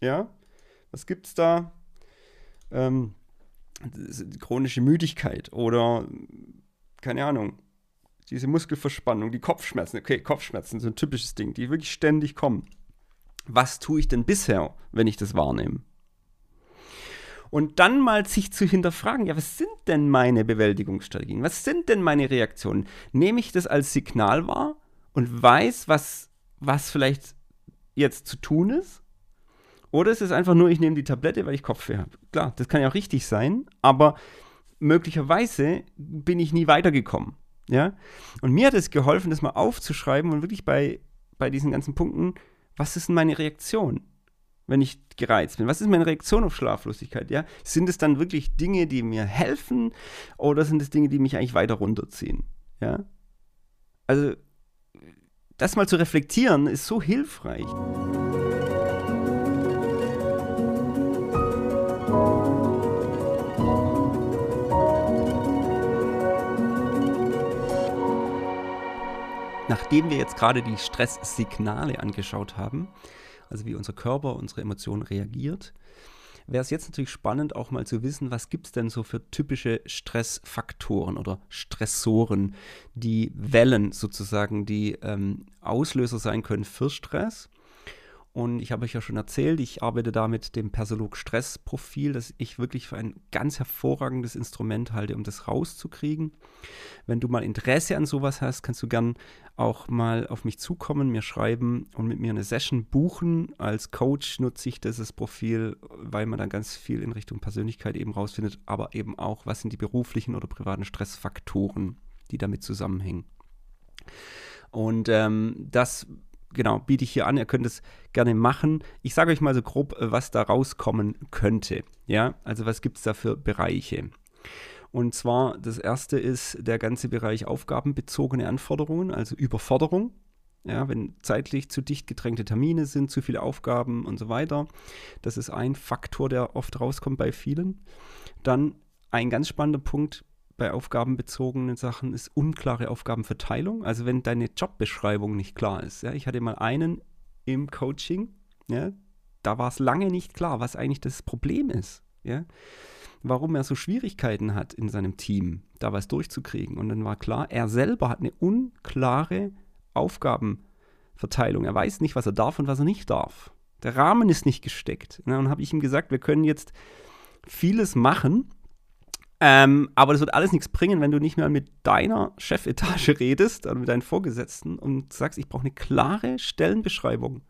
ja, was gibt es da? Ähm, chronische Müdigkeit oder, keine Ahnung, diese Muskelverspannung, die Kopfschmerzen. Okay, Kopfschmerzen sind ein typisches Ding, die wirklich ständig kommen was tue ich denn bisher, wenn ich das wahrnehme? Und dann mal sich zu hinterfragen, ja, was sind denn meine Bewältigungsstrategien? Was sind denn meine Reaktionen? Nehme ich das als Signal wahr und weiß, was, was vielleicht jetzt zu tun ist? Oder ist es einfach nur, ich nehme die Tablette, weil ich Kopfweh habe? Klar, das kann ja auch richtig sein, aber möglicherweise bin ich nie weitergekommen. Ja? Und mir hat es geholfen, das mal aufzuschreiben und wirklich bei, bei diesen ganzen Punkten was ist denn meine Reaktion, wenn ich gereizt bin? Was ist meine Reaktion auf Schlaflosigkeit? Ja? Sind es dann wirklich Dinge, die mir helfen oder sind es Dinge, die mich eigentlich weiter runterziehen? Ja? Also, das mal zu reflektieren, ist so hilfreich. Nachdem wir jetzt gerade die Stresssignale angeschaut haben, also wie unser Körper, unsere Emotionen reagiert, wäre es jetzt natürlich spannend, auch mal zu wissen, was gibt es denn so für typische Stressfaktoren oder Stressoren, die Wellen sozusagen, die ähm, Auslöser sein können für Stress und ich habe euch ja schon erzählt, ich arbeite da mit dem Persolog Stressprofil, das ich wirklich für ein ganz hervorragendes Instrument halte, um das rauszukriegen. Wenn du mal Interesse an sowas hast, kannst du gern auch mal auf mich zukommen, mir schreiben und mit mir eine Session buchen. Als Coach nutze ich dieses Profil, weil man dann ganz viel in Richtung Persönlichkeit eben rausfindet, aber eben auch, was sind die beruflichen oder privaten Stressfaktoren, die damit zusammenhängen. Und ähm, das genau, biete ich hier an. Ihr könnt es gerne machen. Ich sage euch mal so grob, äh, was da rauskommen könnte. Ja, also was gibt es da für Bereiche? Und zwar, das erste ist der ganze Bereich aufgabenbezogene Anforderungen, also Überforderung. Ja, wenn zeitlich zu dicht gedrängte Termine sind, zu viele Aufgaben und so weiter. Das ist ein Faktor, der oft rauskommt bei vielen. Dann ein ganz spannender Punkt, bei aufgabenbezogenen Sachen ist unklare Aufgabenverteilung. Also wenn deine Jobbeschreibung nicht klar ist. Ja, ich hatte mal einen im Coaching, ja, da war es lange nicht klar, was eigentlich das Problem ist. Ja, warum er so Schwierigkeiten hat in seinem Team, da was durchzukriegen. Und dann war klar, er selber hat eine unklare Aufgabenverteilung. Er weiß nicht, was er darf und was er nicht darf. Der Rahmen ist nicht gesteckt. Und dann habe ich ihm gesagt, wir können jetzt vieles machen, ähm, aber das wird alles nichts bringen, wenn du nicht mehr mit deiner Chefetage redest oder mit deinen Vorgesetzten und sagst, ich brauche eine klare Stellenbeschreibung.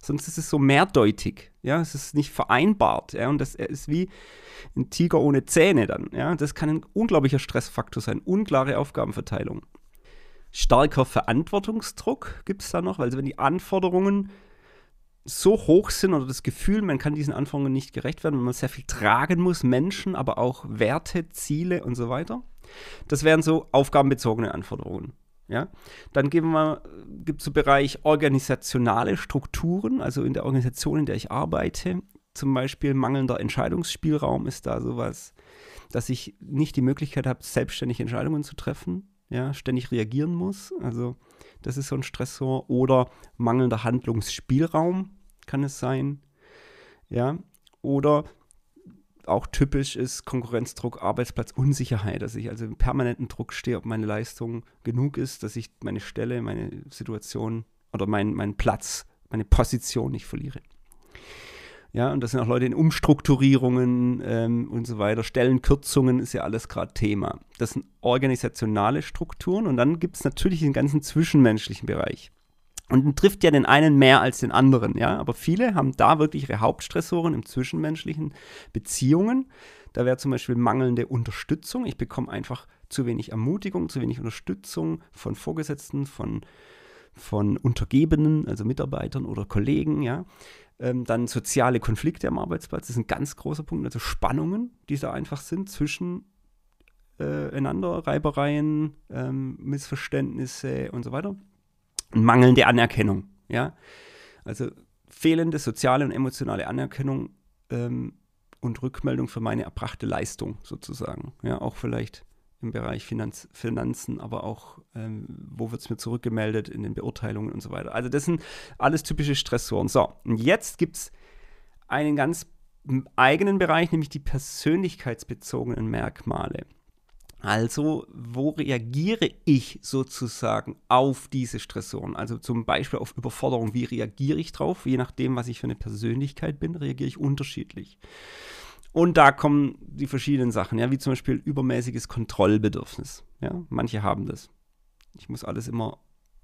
Sonst ist es so mehrdeutig. Ja, es ist nicht vereinbart. Ja, und das ist wie ein Tiger ohne Zähne dann. Ja, das kann ein unglaublicher Stressfaktor sein. Unklare Aufgabenverteilung. Starker Verantwortungsdruck gibt es da noch, weil wenn die Anforderungen so hoch sind oder das Gefühl, man kann diesen Anforderungen nicht gerecht werden, wenn man sehr viel tragen muss, Menschen, aber auch Werte, Ziele und so weiter. Das wären so aufgabenbezogene Anforderungen. Ja? Dann gibt es so Bereich organisationale Strukturen, also in der Organisation, in der ich arbeite, zum Beispiel mangelnder Entscheidungsspielraum ist da sowas, dass ich nicht die Möglichkeit habe, selbstständig Entscheidungen zu treffen, ja, ständig reagieren muss. Also das ist so ein Stressor. Oder mangelnder Handlungsspielraum kann es sein. Ja, oder auch typisch ist Konkurrenzdruck, Arbeitsplatzunsicherheit, dass ich also im permanenten Druck stehe, ob meine Leistung genug ist, dass ich meine Stelle, meine Situation oder meinen mein Platz, meine Position nicht verliere. Ja, und das sind auch Leute in Umstrukturierungen ähm, und so weiter. Stellenkürzungen ist ja alles gerade Thema. Das sind organisationale Strukturen und dann gibt es natürlich den ganzen zwischenmenschlichen Bereich. Und trifft ja den einen mehr als den anderen, ja. Aber viele haben da wirklich ihre Hauptstressoren im zwischenmenschlichen Beziehungen. Da wäre zum Beispiel mangelnde Unterstützung. Ich bekomme einfach zu wenig Ermutigung, zu wenig Unterstützung von Vorgesetzten, von, von Untergebenen, also Mitarbeitern oder Kollegen, ja. Ähm, dann soziale Konflikte am Arbeitsplatz, das ist ein ganz großer Punkt, also Spannungen, die da einfach sind zwischen äh, einander, Reibereien, ähm, Missverständnisse und so weiter. Und mangelnde Anerkennung, ja. Also fehlende soziale und emotionale Anerkennung ähm, und Rückmeldung für meine erbrachte Leistung sozusagen. Ja, auch vielleicht im Bereich Finanz, Finanzen, aber auch, ähm, wo wird es mir zurückgemeldet in den Beurteilungen und so weiter. Also das sind alles typische Stressoren. So, und jetzt gibt es einen ganz eigenen Bereich, nämlich die persönlichkeitsbezogenen Merkmale. Also, wo reagiere ich sozusagen auf diese Stressoren? Also zum Beispiel auf Überforderung, wie reagiere ich drauf? Je nachdem, was ich für eine Persönlichkeit bin, reagiere ich unterschiedlich. Und da kommen die verschiedenen Sachen, ja, wie zum Beispiel übermäßiges Kontrollbedürfnis. Ja, manche haben das. Ich muss alles immer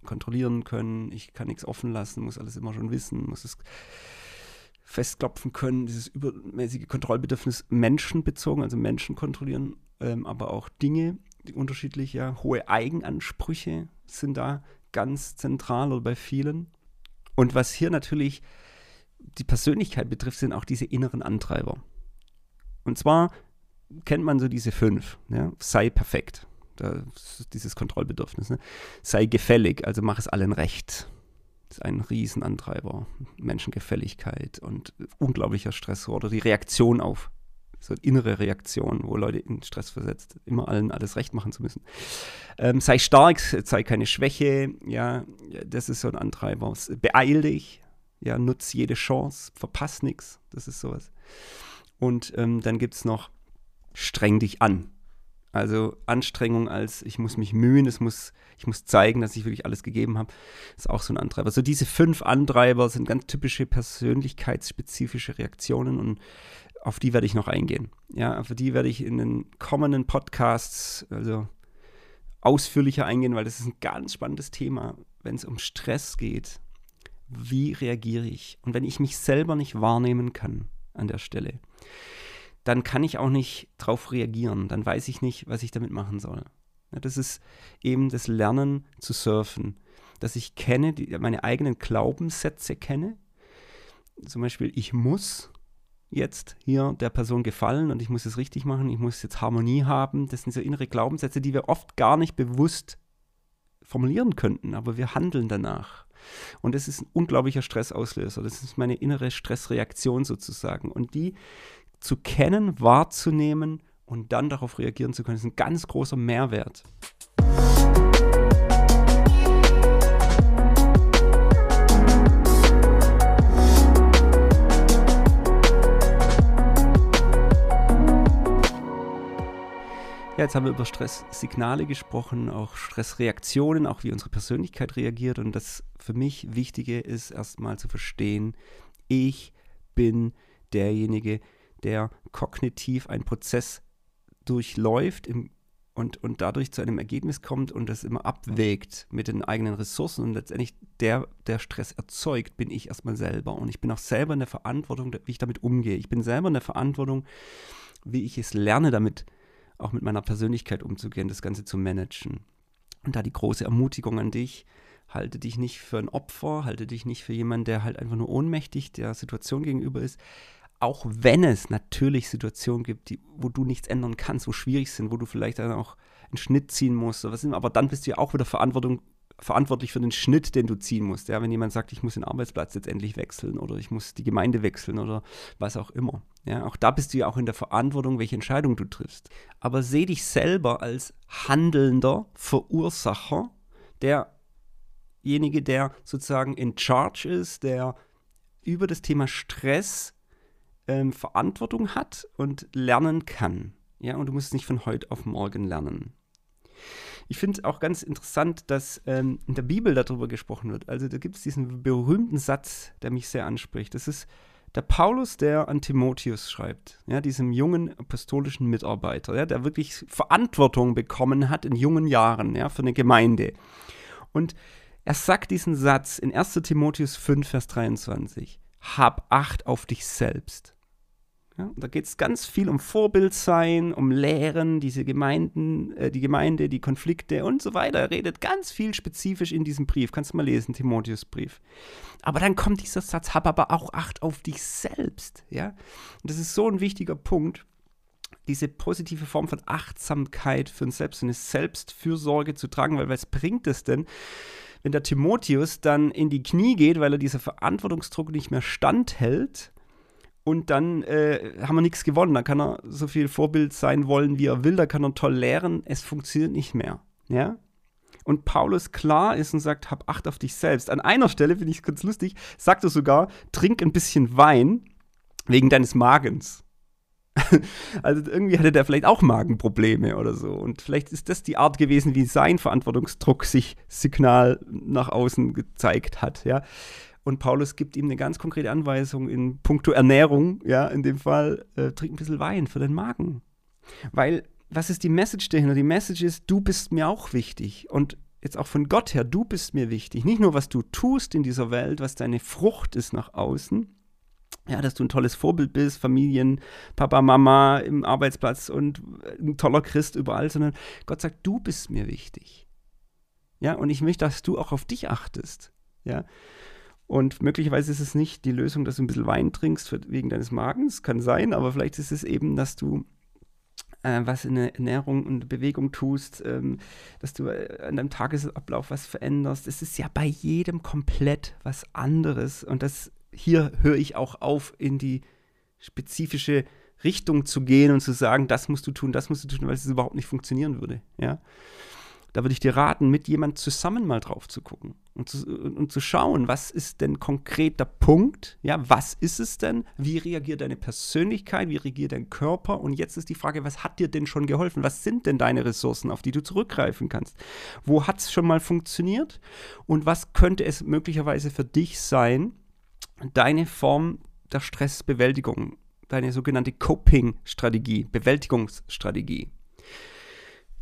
kontrollieren können, ich kann nichts offen lassen, muss alles immer schon wissen, muss es festklopfen können, dieses übermäßige Kontrollbedürfnis menschenbezogen, also Menschen kontrollieren, ähm, aber auch Dinge, die unterschiedlich, ja, hohe Eigenansprüche sind da ganz zentral oder bei vielen. Und was hier natürlich die Persönlichkeit betrifft, sind auch diese inneren Antreiber. Und zwar kennt man so diese fünf. Ja? Sei perfekt. dieses Kontrollbedürfnis. Ne? Sei gefällig, also mach es allen recht. Das ist ein Riesenantreiber. Menschengefälligkeit und unglaublicher Stress oder die Reaktion auf so eine innere Reaktion, wo Leute in Stress versetzt, immer allen alles recht machen zu müssen. Ähm, sei stark, sei keine Schwäche, ja, das ist so ein Antreiber. Beeil dich, ja, nutz jede Chance, verpass nichts, das ist sowas. Und ähm, dann gibt es noch streng dich an. Also Anstrengung als ich muss mich mühen, es muss, ich muss zeigen, dass ich wirklich alles gegeben habe, ist auch so ein Antreiber. So diese fünf Antreiber sind ganz typische persönlichkeitsspezifische Reaktionen und auf die werde ich noch eingehen. Ja, auf die werde ich in den kommenden Podcasts also ausführlicher eingehen, weil das ist ein ganz spannendes Thema, wenn es um Stress geht. Wie reagiere ich? Und wenn ich mich selber nicht wahrnehmen kann an der Stelle, dann kann ich auch nicht darauf reagieren. Dann weiß ich nicht, was ich damit machen soll. Ja, das ist eben das Lernen zu surfen, dass ich kenne, die, meine eigenen Glaubenssätze kenne. Zum Beispiel, ich muss jetzt hier der Person gefallen und ich muss es richtig machen, ich muss jetzt Harmonie haben. Das sind so innere Glaubenssätze, die wir oft gar nicht bewusst formulieren könnten, aber wir handeln danach. Und das ist ein unglaublicher Stressauslöser. Das ist meine innere Stressreaktion sozusagen. Und die zu kennen, wahrzunehmen und dann darauf reagieren zu können, ist ein ganz großer Mehrwert. Ja, jetzt haben wir über Stresssignale gesprochen, auch Stressreaktionen, auch wie unsere Persönlichkeit reagiert. Und das für mich Wichtige ist erstmal zu verstehen, ich bin derjenige, der kognitiv einen Prozess durchläuft im, und, und dadurch zu einem Ergebnis kommt und das immer abwägt mit den eigenen Ressourcen und letztendlich der, der Stress erzeugt, bin ich erstmal selber. Und ich bin auch selber in der Verantwortung, wie ich damit umgehe. Ich bin selber in der Verantwortung, wie ich es lerne, damit auch mit meiner Persönlichkeit umzugehen, das Ganze zu managen. Und da die große Ermutigung an dich, halte dich nicht für ein Opfer, halte dich nicht für jemanden, der halt einfach nur ohnmächtig der Situation gegenüber ist, auch wenn es natürlich Situationen gibt, die, wo du nichts ändern kannst, wo schwierig sind, wo du vielleicht dann auch einen Schnitt ziehen musst, oder was immer, aber dann bist du ja auch wieder Verantwortung verantwortlich für den Schnitt, den du ziehen musst. Ja, wenn jemand sagt, ich muss den Arbeitsplatz jetzt endlich wechseln oder ich muss die Gemeinde wechseln oder was auch immer. Ja, auch da bist du ja auch in der Verantwortung, welche Entscheidung du triffst. Aber seh dich selber als handelnder Verursacher, derjenige, der sozusagen in Charge ist, der über das Thema Stress ähm, Verantwortung hat und lernen kann. Ja, und du musst es nicht von heute auf morgen lernen. Ich finde auch ganz interessant, dass ähm, in der Bibel darüber gesprochen wird. Also da gibt es diesen berühmten Satz, der mich sehr anspricht. Das ist der Paulus, der an Timotheus schreibt, ja, diesem jungen apostolischen Mitarbeiter, ja, der wirklich Verantwortung bekommen hat in jungen Jahren ja, für eine Gemeinde. Und er sagt diesen Satz in 1 Timotheus 5, Vers 23. Hab Acht auf dich selbst ja, da geht es ganz viel um Vorbildsein, um Lehren, diese Gemeinden, äh, die Gemeinde, die Konflikte und so weiter. Er redet ganz viel spezifisch in diesem Brief. Kannst du mal lesen, Timotheus Brief. Aber dann kommt dieser Satz, hab aber auch Acht auf dich selbst. Ja? Und das ist so ein wichtiger Punkt, diese positive Form von Achtsamkeit für uns selbst, eine Selbstfürsorge zu tragen, weil was bringt es denn, wenn der Timotheus dann in die Knie geht, weil er dieser Verantwortungsdruck nicht mehr standhält und dann äh, haben wir nichts gewonnen. Da kann er so viel Vorbild sein wollen, wie er will, da kann er toll lehren, es funktioniert nicht mehr. Ja? Und Paulus klar ist und sagt, hab Acht auf dich selbst. An einer Stelle, finde ich ganz lustig, sagt er sogar, trink ein bisschen Wein wegen deines Magens. also irgendwie hatte der vielleicht auch Magenprobleme oder so. Und vielleicht ist das die Art gewesen, wie sein Verantwortungsdruck sich signal nach außen gezeigt hat. Ja? Und Paulus gibt ihm eine ganz konkrete Anweisung in puncto Ernährung, ja, in dem Fall, äh, trink ein bisschen Wein für den Magen. Weil, was ist die Message dahinter? Die Message ist, du bist mir auch wichtig. Und jetzt auch von Gott her, du bist mir wichtig. Nicht nur, was du tust in dieser Welt, was deine Frucht ist nach außen, ja, dass du ein tolles Vorbild bist, Familien, Papa, Mama im Arbeitsplatz und ein toller Christ überall, sondern Gott sagt, du bist mir wichtig. Ja, und ich möchte, dass du auch auf dich achtest. Ja, und möglicherweise ist es nicht die Lösung, dass du ein bisschen Wein trinkst für, wegen deines Magens, kann sein, aber vielleicht ist es eben, dass du äh, was in der Ernährung und Bewegung tust, ähm, dass du äh, an deinem Tagesablauf was veränderst. Es ist ja bei jedem komplett was anderes. Und das hier höre ich auch auf, in die spezifische Richtung zu gehen und zu sagen, das musst du tun, das musst du tun, weil es überhaupt nicht funktionieren würde. Ja. Da würde ich dir raten, mit jemand zusammen mal drauf zu gucken und zu, und zu schauen, was ist denn konkret der Punkt? Ja, was ist es denn? Wie reagiert deine Persönlichkeit? Wie reagiert dein Körper? Und jetzt ist die Frage, was hat dir denn schon geholfen? Was sind denn deine Ressourcen, auf die du zurückgreifen kannst? Wo hat es schon mal funktioniert? Und was könnte es möglicherweise für dich sein, deine Form der Stressbewältigung, deine sogenannte Coping-Strategie, Bewältigungsstrategie?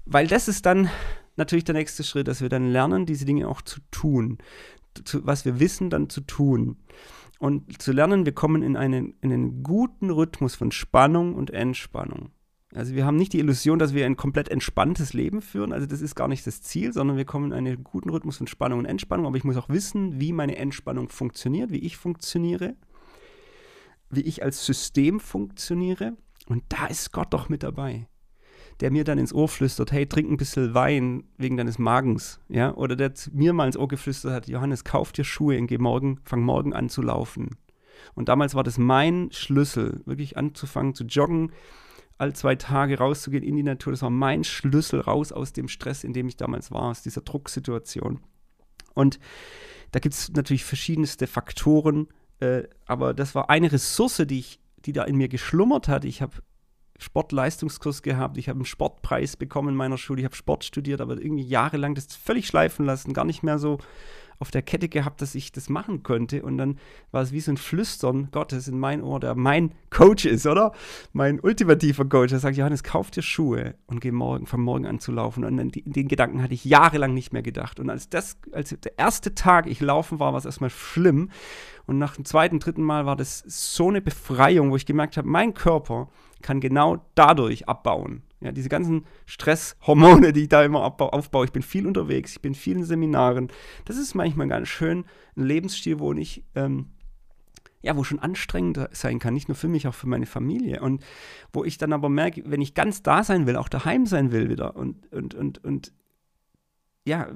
Weil das ist dann natürlich der nächste Schritt, dass wir dann lernen, diese Dinge auch zu tun. Zu, was wir wissen, dann zu tun. Und zu lernen, wir kommen in einen, in einen guten Rhythmus von Spannung und Entspannung. Also wir haben nicht die Illusion, dass wir ein komplett entspanntes Leben führen. Also das ist gar nicht das Ziel, sondern wir kommen in einen guten Rhythmus von Spannung und Entspannung. Aber ich muss auch wissen, wie meine Entspannung funktioniert, wie ich funktioniere, wie ich als System funktioniere. Und da ist Gott doch mit dabei der mir dann ins Ohr flüstert, hey, trink ein bisschen Wein wegen deines Magens, ja, oder der mir mal ins Ohr geflüstert hat, Johannes, kauf dir Schuhe und geh morgen, fang morgen an zu laufen. Und damals war das mein Schlüssel, wirklich anzufangen zu joggen, all zwei Tage rauszugehen in die Natur. Das war mein Schlüssel raus aus dem Stress, in dem ich damals war, aus dieser Drucksituation. Und da gibt es natürlich verschiedenste Faktoren, äh, aber das war eine Ressource, die ich, die da in mir geschlummert hat. Ich habe Sportleistungskurs gehabt, ich habe einen Sportpreis bekommen in meiner Schule, ich habe Sport studiert, aber irgendwie jahrelang das völlig schleifen lassen, gar nicht mehr so auf der Kette gehabt, dass ich das machen könnte. Und dann war es wie so ein Flüstern Gottes in mein Ohr, der mein Coach ist, oder? Mein ultimativer Coach. Der sagt, Johannes, kauf dir Schuhe und geh morgen, von morgen an zu laufen. Und an den Gedanken hatte ich jahrelang nicht mehr gedacht. Und als das, als der erste Tag ich laufen war, war es erstmal schlimm. Und nach dem zweiten, dritten Mal war das so eine Befreiung, wo ich gemerkt habe, mein Körper kann genau dadurch abbauen. Ja, diese ganzen Stresshormone, die ich da immer aufbaue. Ich bin viel unterwegs, ich bin in vielen Seminaren. Das ist manchmal ganz schön ein Lebensstil, wo ich, ähm, ja, wo schon anstrengend sein kann, nicht nur für mich, auch für meine Familie. Und wo ich dann aber merke, wenn ich ganz da sein will, auch daheim sein will wieder und, und, und, und ja,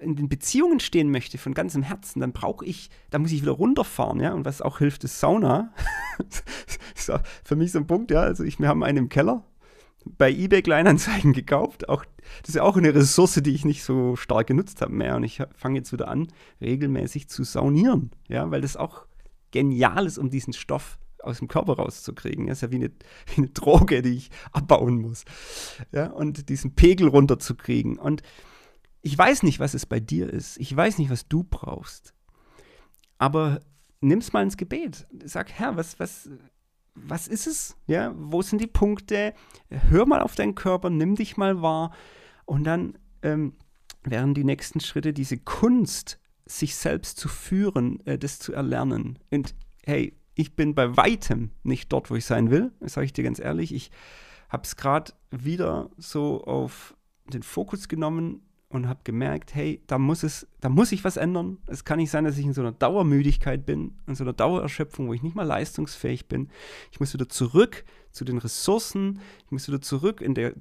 in den Beziehungen stehen möchte von ganzem Herzen, dann brauche ich, da muss ich wieder runterfahren, ja. Und was auch hilft, ist Sauna. ist für mich so ein Punkt, ja. Also ich, wir haben einen im Keller bei eBay Kleinanzeigen gekauft. Auch, das ist auch eine Ressource, die ich nicht so stark genutzt habe mehr. Und ich fange jetzt wieder an, regelmäßig zu saunieren, ja, weil das auch genial ist, um diesen Stoff aus dem Körper rauszukriegen. Das ist ja wie eine, wie eine Droge, die ich abbauen muss. Ja, und diesen Pegel runterzukriegen. Und ich weiß nicht, was es bei dir ist. Ich weiß nicht, was du brauchst. Aber nimm es mal ins Gebet. Sag, Herr, was, was, was ist es? Ja, wo sind die Punkte? Hör mal auf deinen Körper, nimm dich mal wahr. Und dann ähm, wären die nächsten Schritte diese Kunst, sich selbst zu führen, äh, das zu erlernen. Und hey, ich bin bei weitem nicht dort, wo ich sein will. Das sage ich dir ganz ehrlich. Ich habe es gerade wieder so auf den Fokus genommen und habe gemerkt, hey, da muss es, da muss ich was ändern. Es kann nicht sein, dass ich in so einer Dauermüdigkeit bin, in so einer Dauererschöpfung, wo ich nicht mal leistungsfähig bin. Ich muss wieder zurück zu den Ressourcen. Ich muss wieder zurück in der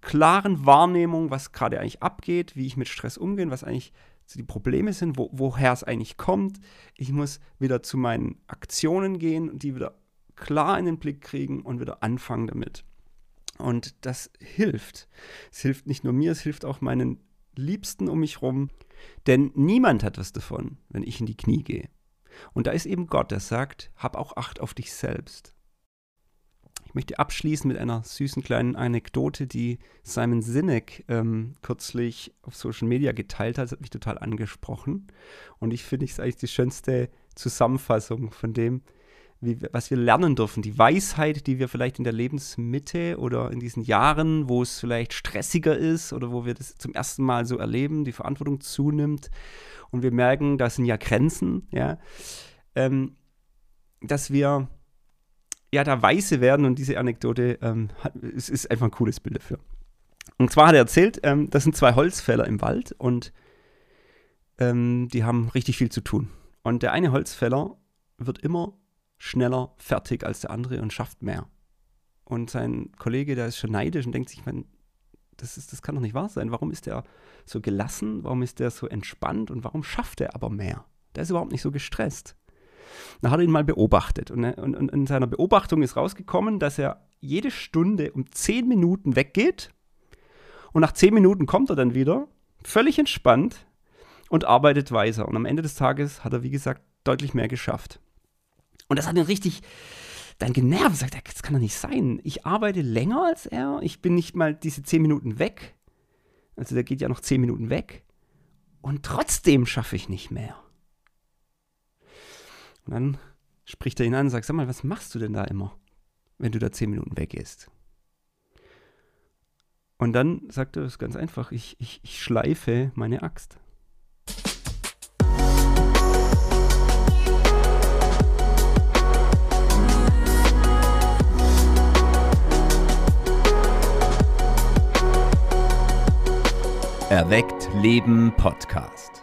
klaren Wahrnehmung, was gerade eigentlich abgeht, wie ich mit Stress umgehe, was eigentlich die Probleme sind, wo, woher es eigentlich kommt. Ich muss wieder zu meinen Aktionen gehen und die wieder klar in den Blick kriegen und wieder anfangen damit. Und das hilft. Es hilft nicht nur mir, es hilft auch meinen Liebsten um mich rum. Denn niemand hat was davon, wenn ich in die Knie gehe. Und da ist eben Gott, der sagt, hab auch Acht auf dich selbst. Ich möchte abschließen mit einer süßen kleinen Anekdote, die Simon Sinek ähm, kürzlich auf Social Media geteilt hat. Das hat mich total angesprochen. Und ich finde, es ist eigentlich die schönste Zusammenfassung von dem, wie, was wir lernen dürfen. Die Weisheit, die wir vielleicht in der Lebensmitte oder in diesen Jahren, wo es vielleicht stressiger ist oder wo wir das zum ersten Mal so erleben, die Verantwortung zunimmt und wir merken, da sind ja Grenzen, ja, ähm, dass wir ja, da weise werden und diese Anekdote ähm, hat, es ist einfach ein cooles Bild dafür. Und zwar hat er erzählt, ähm, das sind zwei Holzfäller im Wald und ähm, die haben richtig viel zu tun. Und der eine Holzfäller wird immer schneller fertig als der andere und schafft mehr. Und sein Kollege, der ist schon neidisch und denkt sich, man, das, ist, das kann doch nicht wahr sein. Warum ist der so gelassen? Warum ist der so entspannt? Und warum schafft er aber mehr? Der ist überhaupt nicht so gestresst. Dann hat er ihn mal beobachtet. Und, und, und in seiner Beobachtung ist rausgekommen, dass er jede Stunde um 10 Minuten weggeht. Und nach 10 Minuten kommt er dann wieder, völlig entspannt und arbeitet weiter. Und am Ende des Tages hat er, wie gesagt, deutlich mehr geschafft. Und das hat ihn richtig dann genervt. Sagt, das kann doch nicht sein. Ich arbeite länger als er. Ich bin nicht mal diese 10 Minuten weg. Also der geht ja noch 10 Minuten weg. Und trotzdem schaffe ich nicht mehr. Und dann spricht er ihn an und sagt, sag mal, was machst du denn da immer, wenn du da zehn Minuten weggehst? Und dann sagt er, das ist ganz einfach, ich, ich, ich schleife meine Axt. Erweckt Leben Podcast.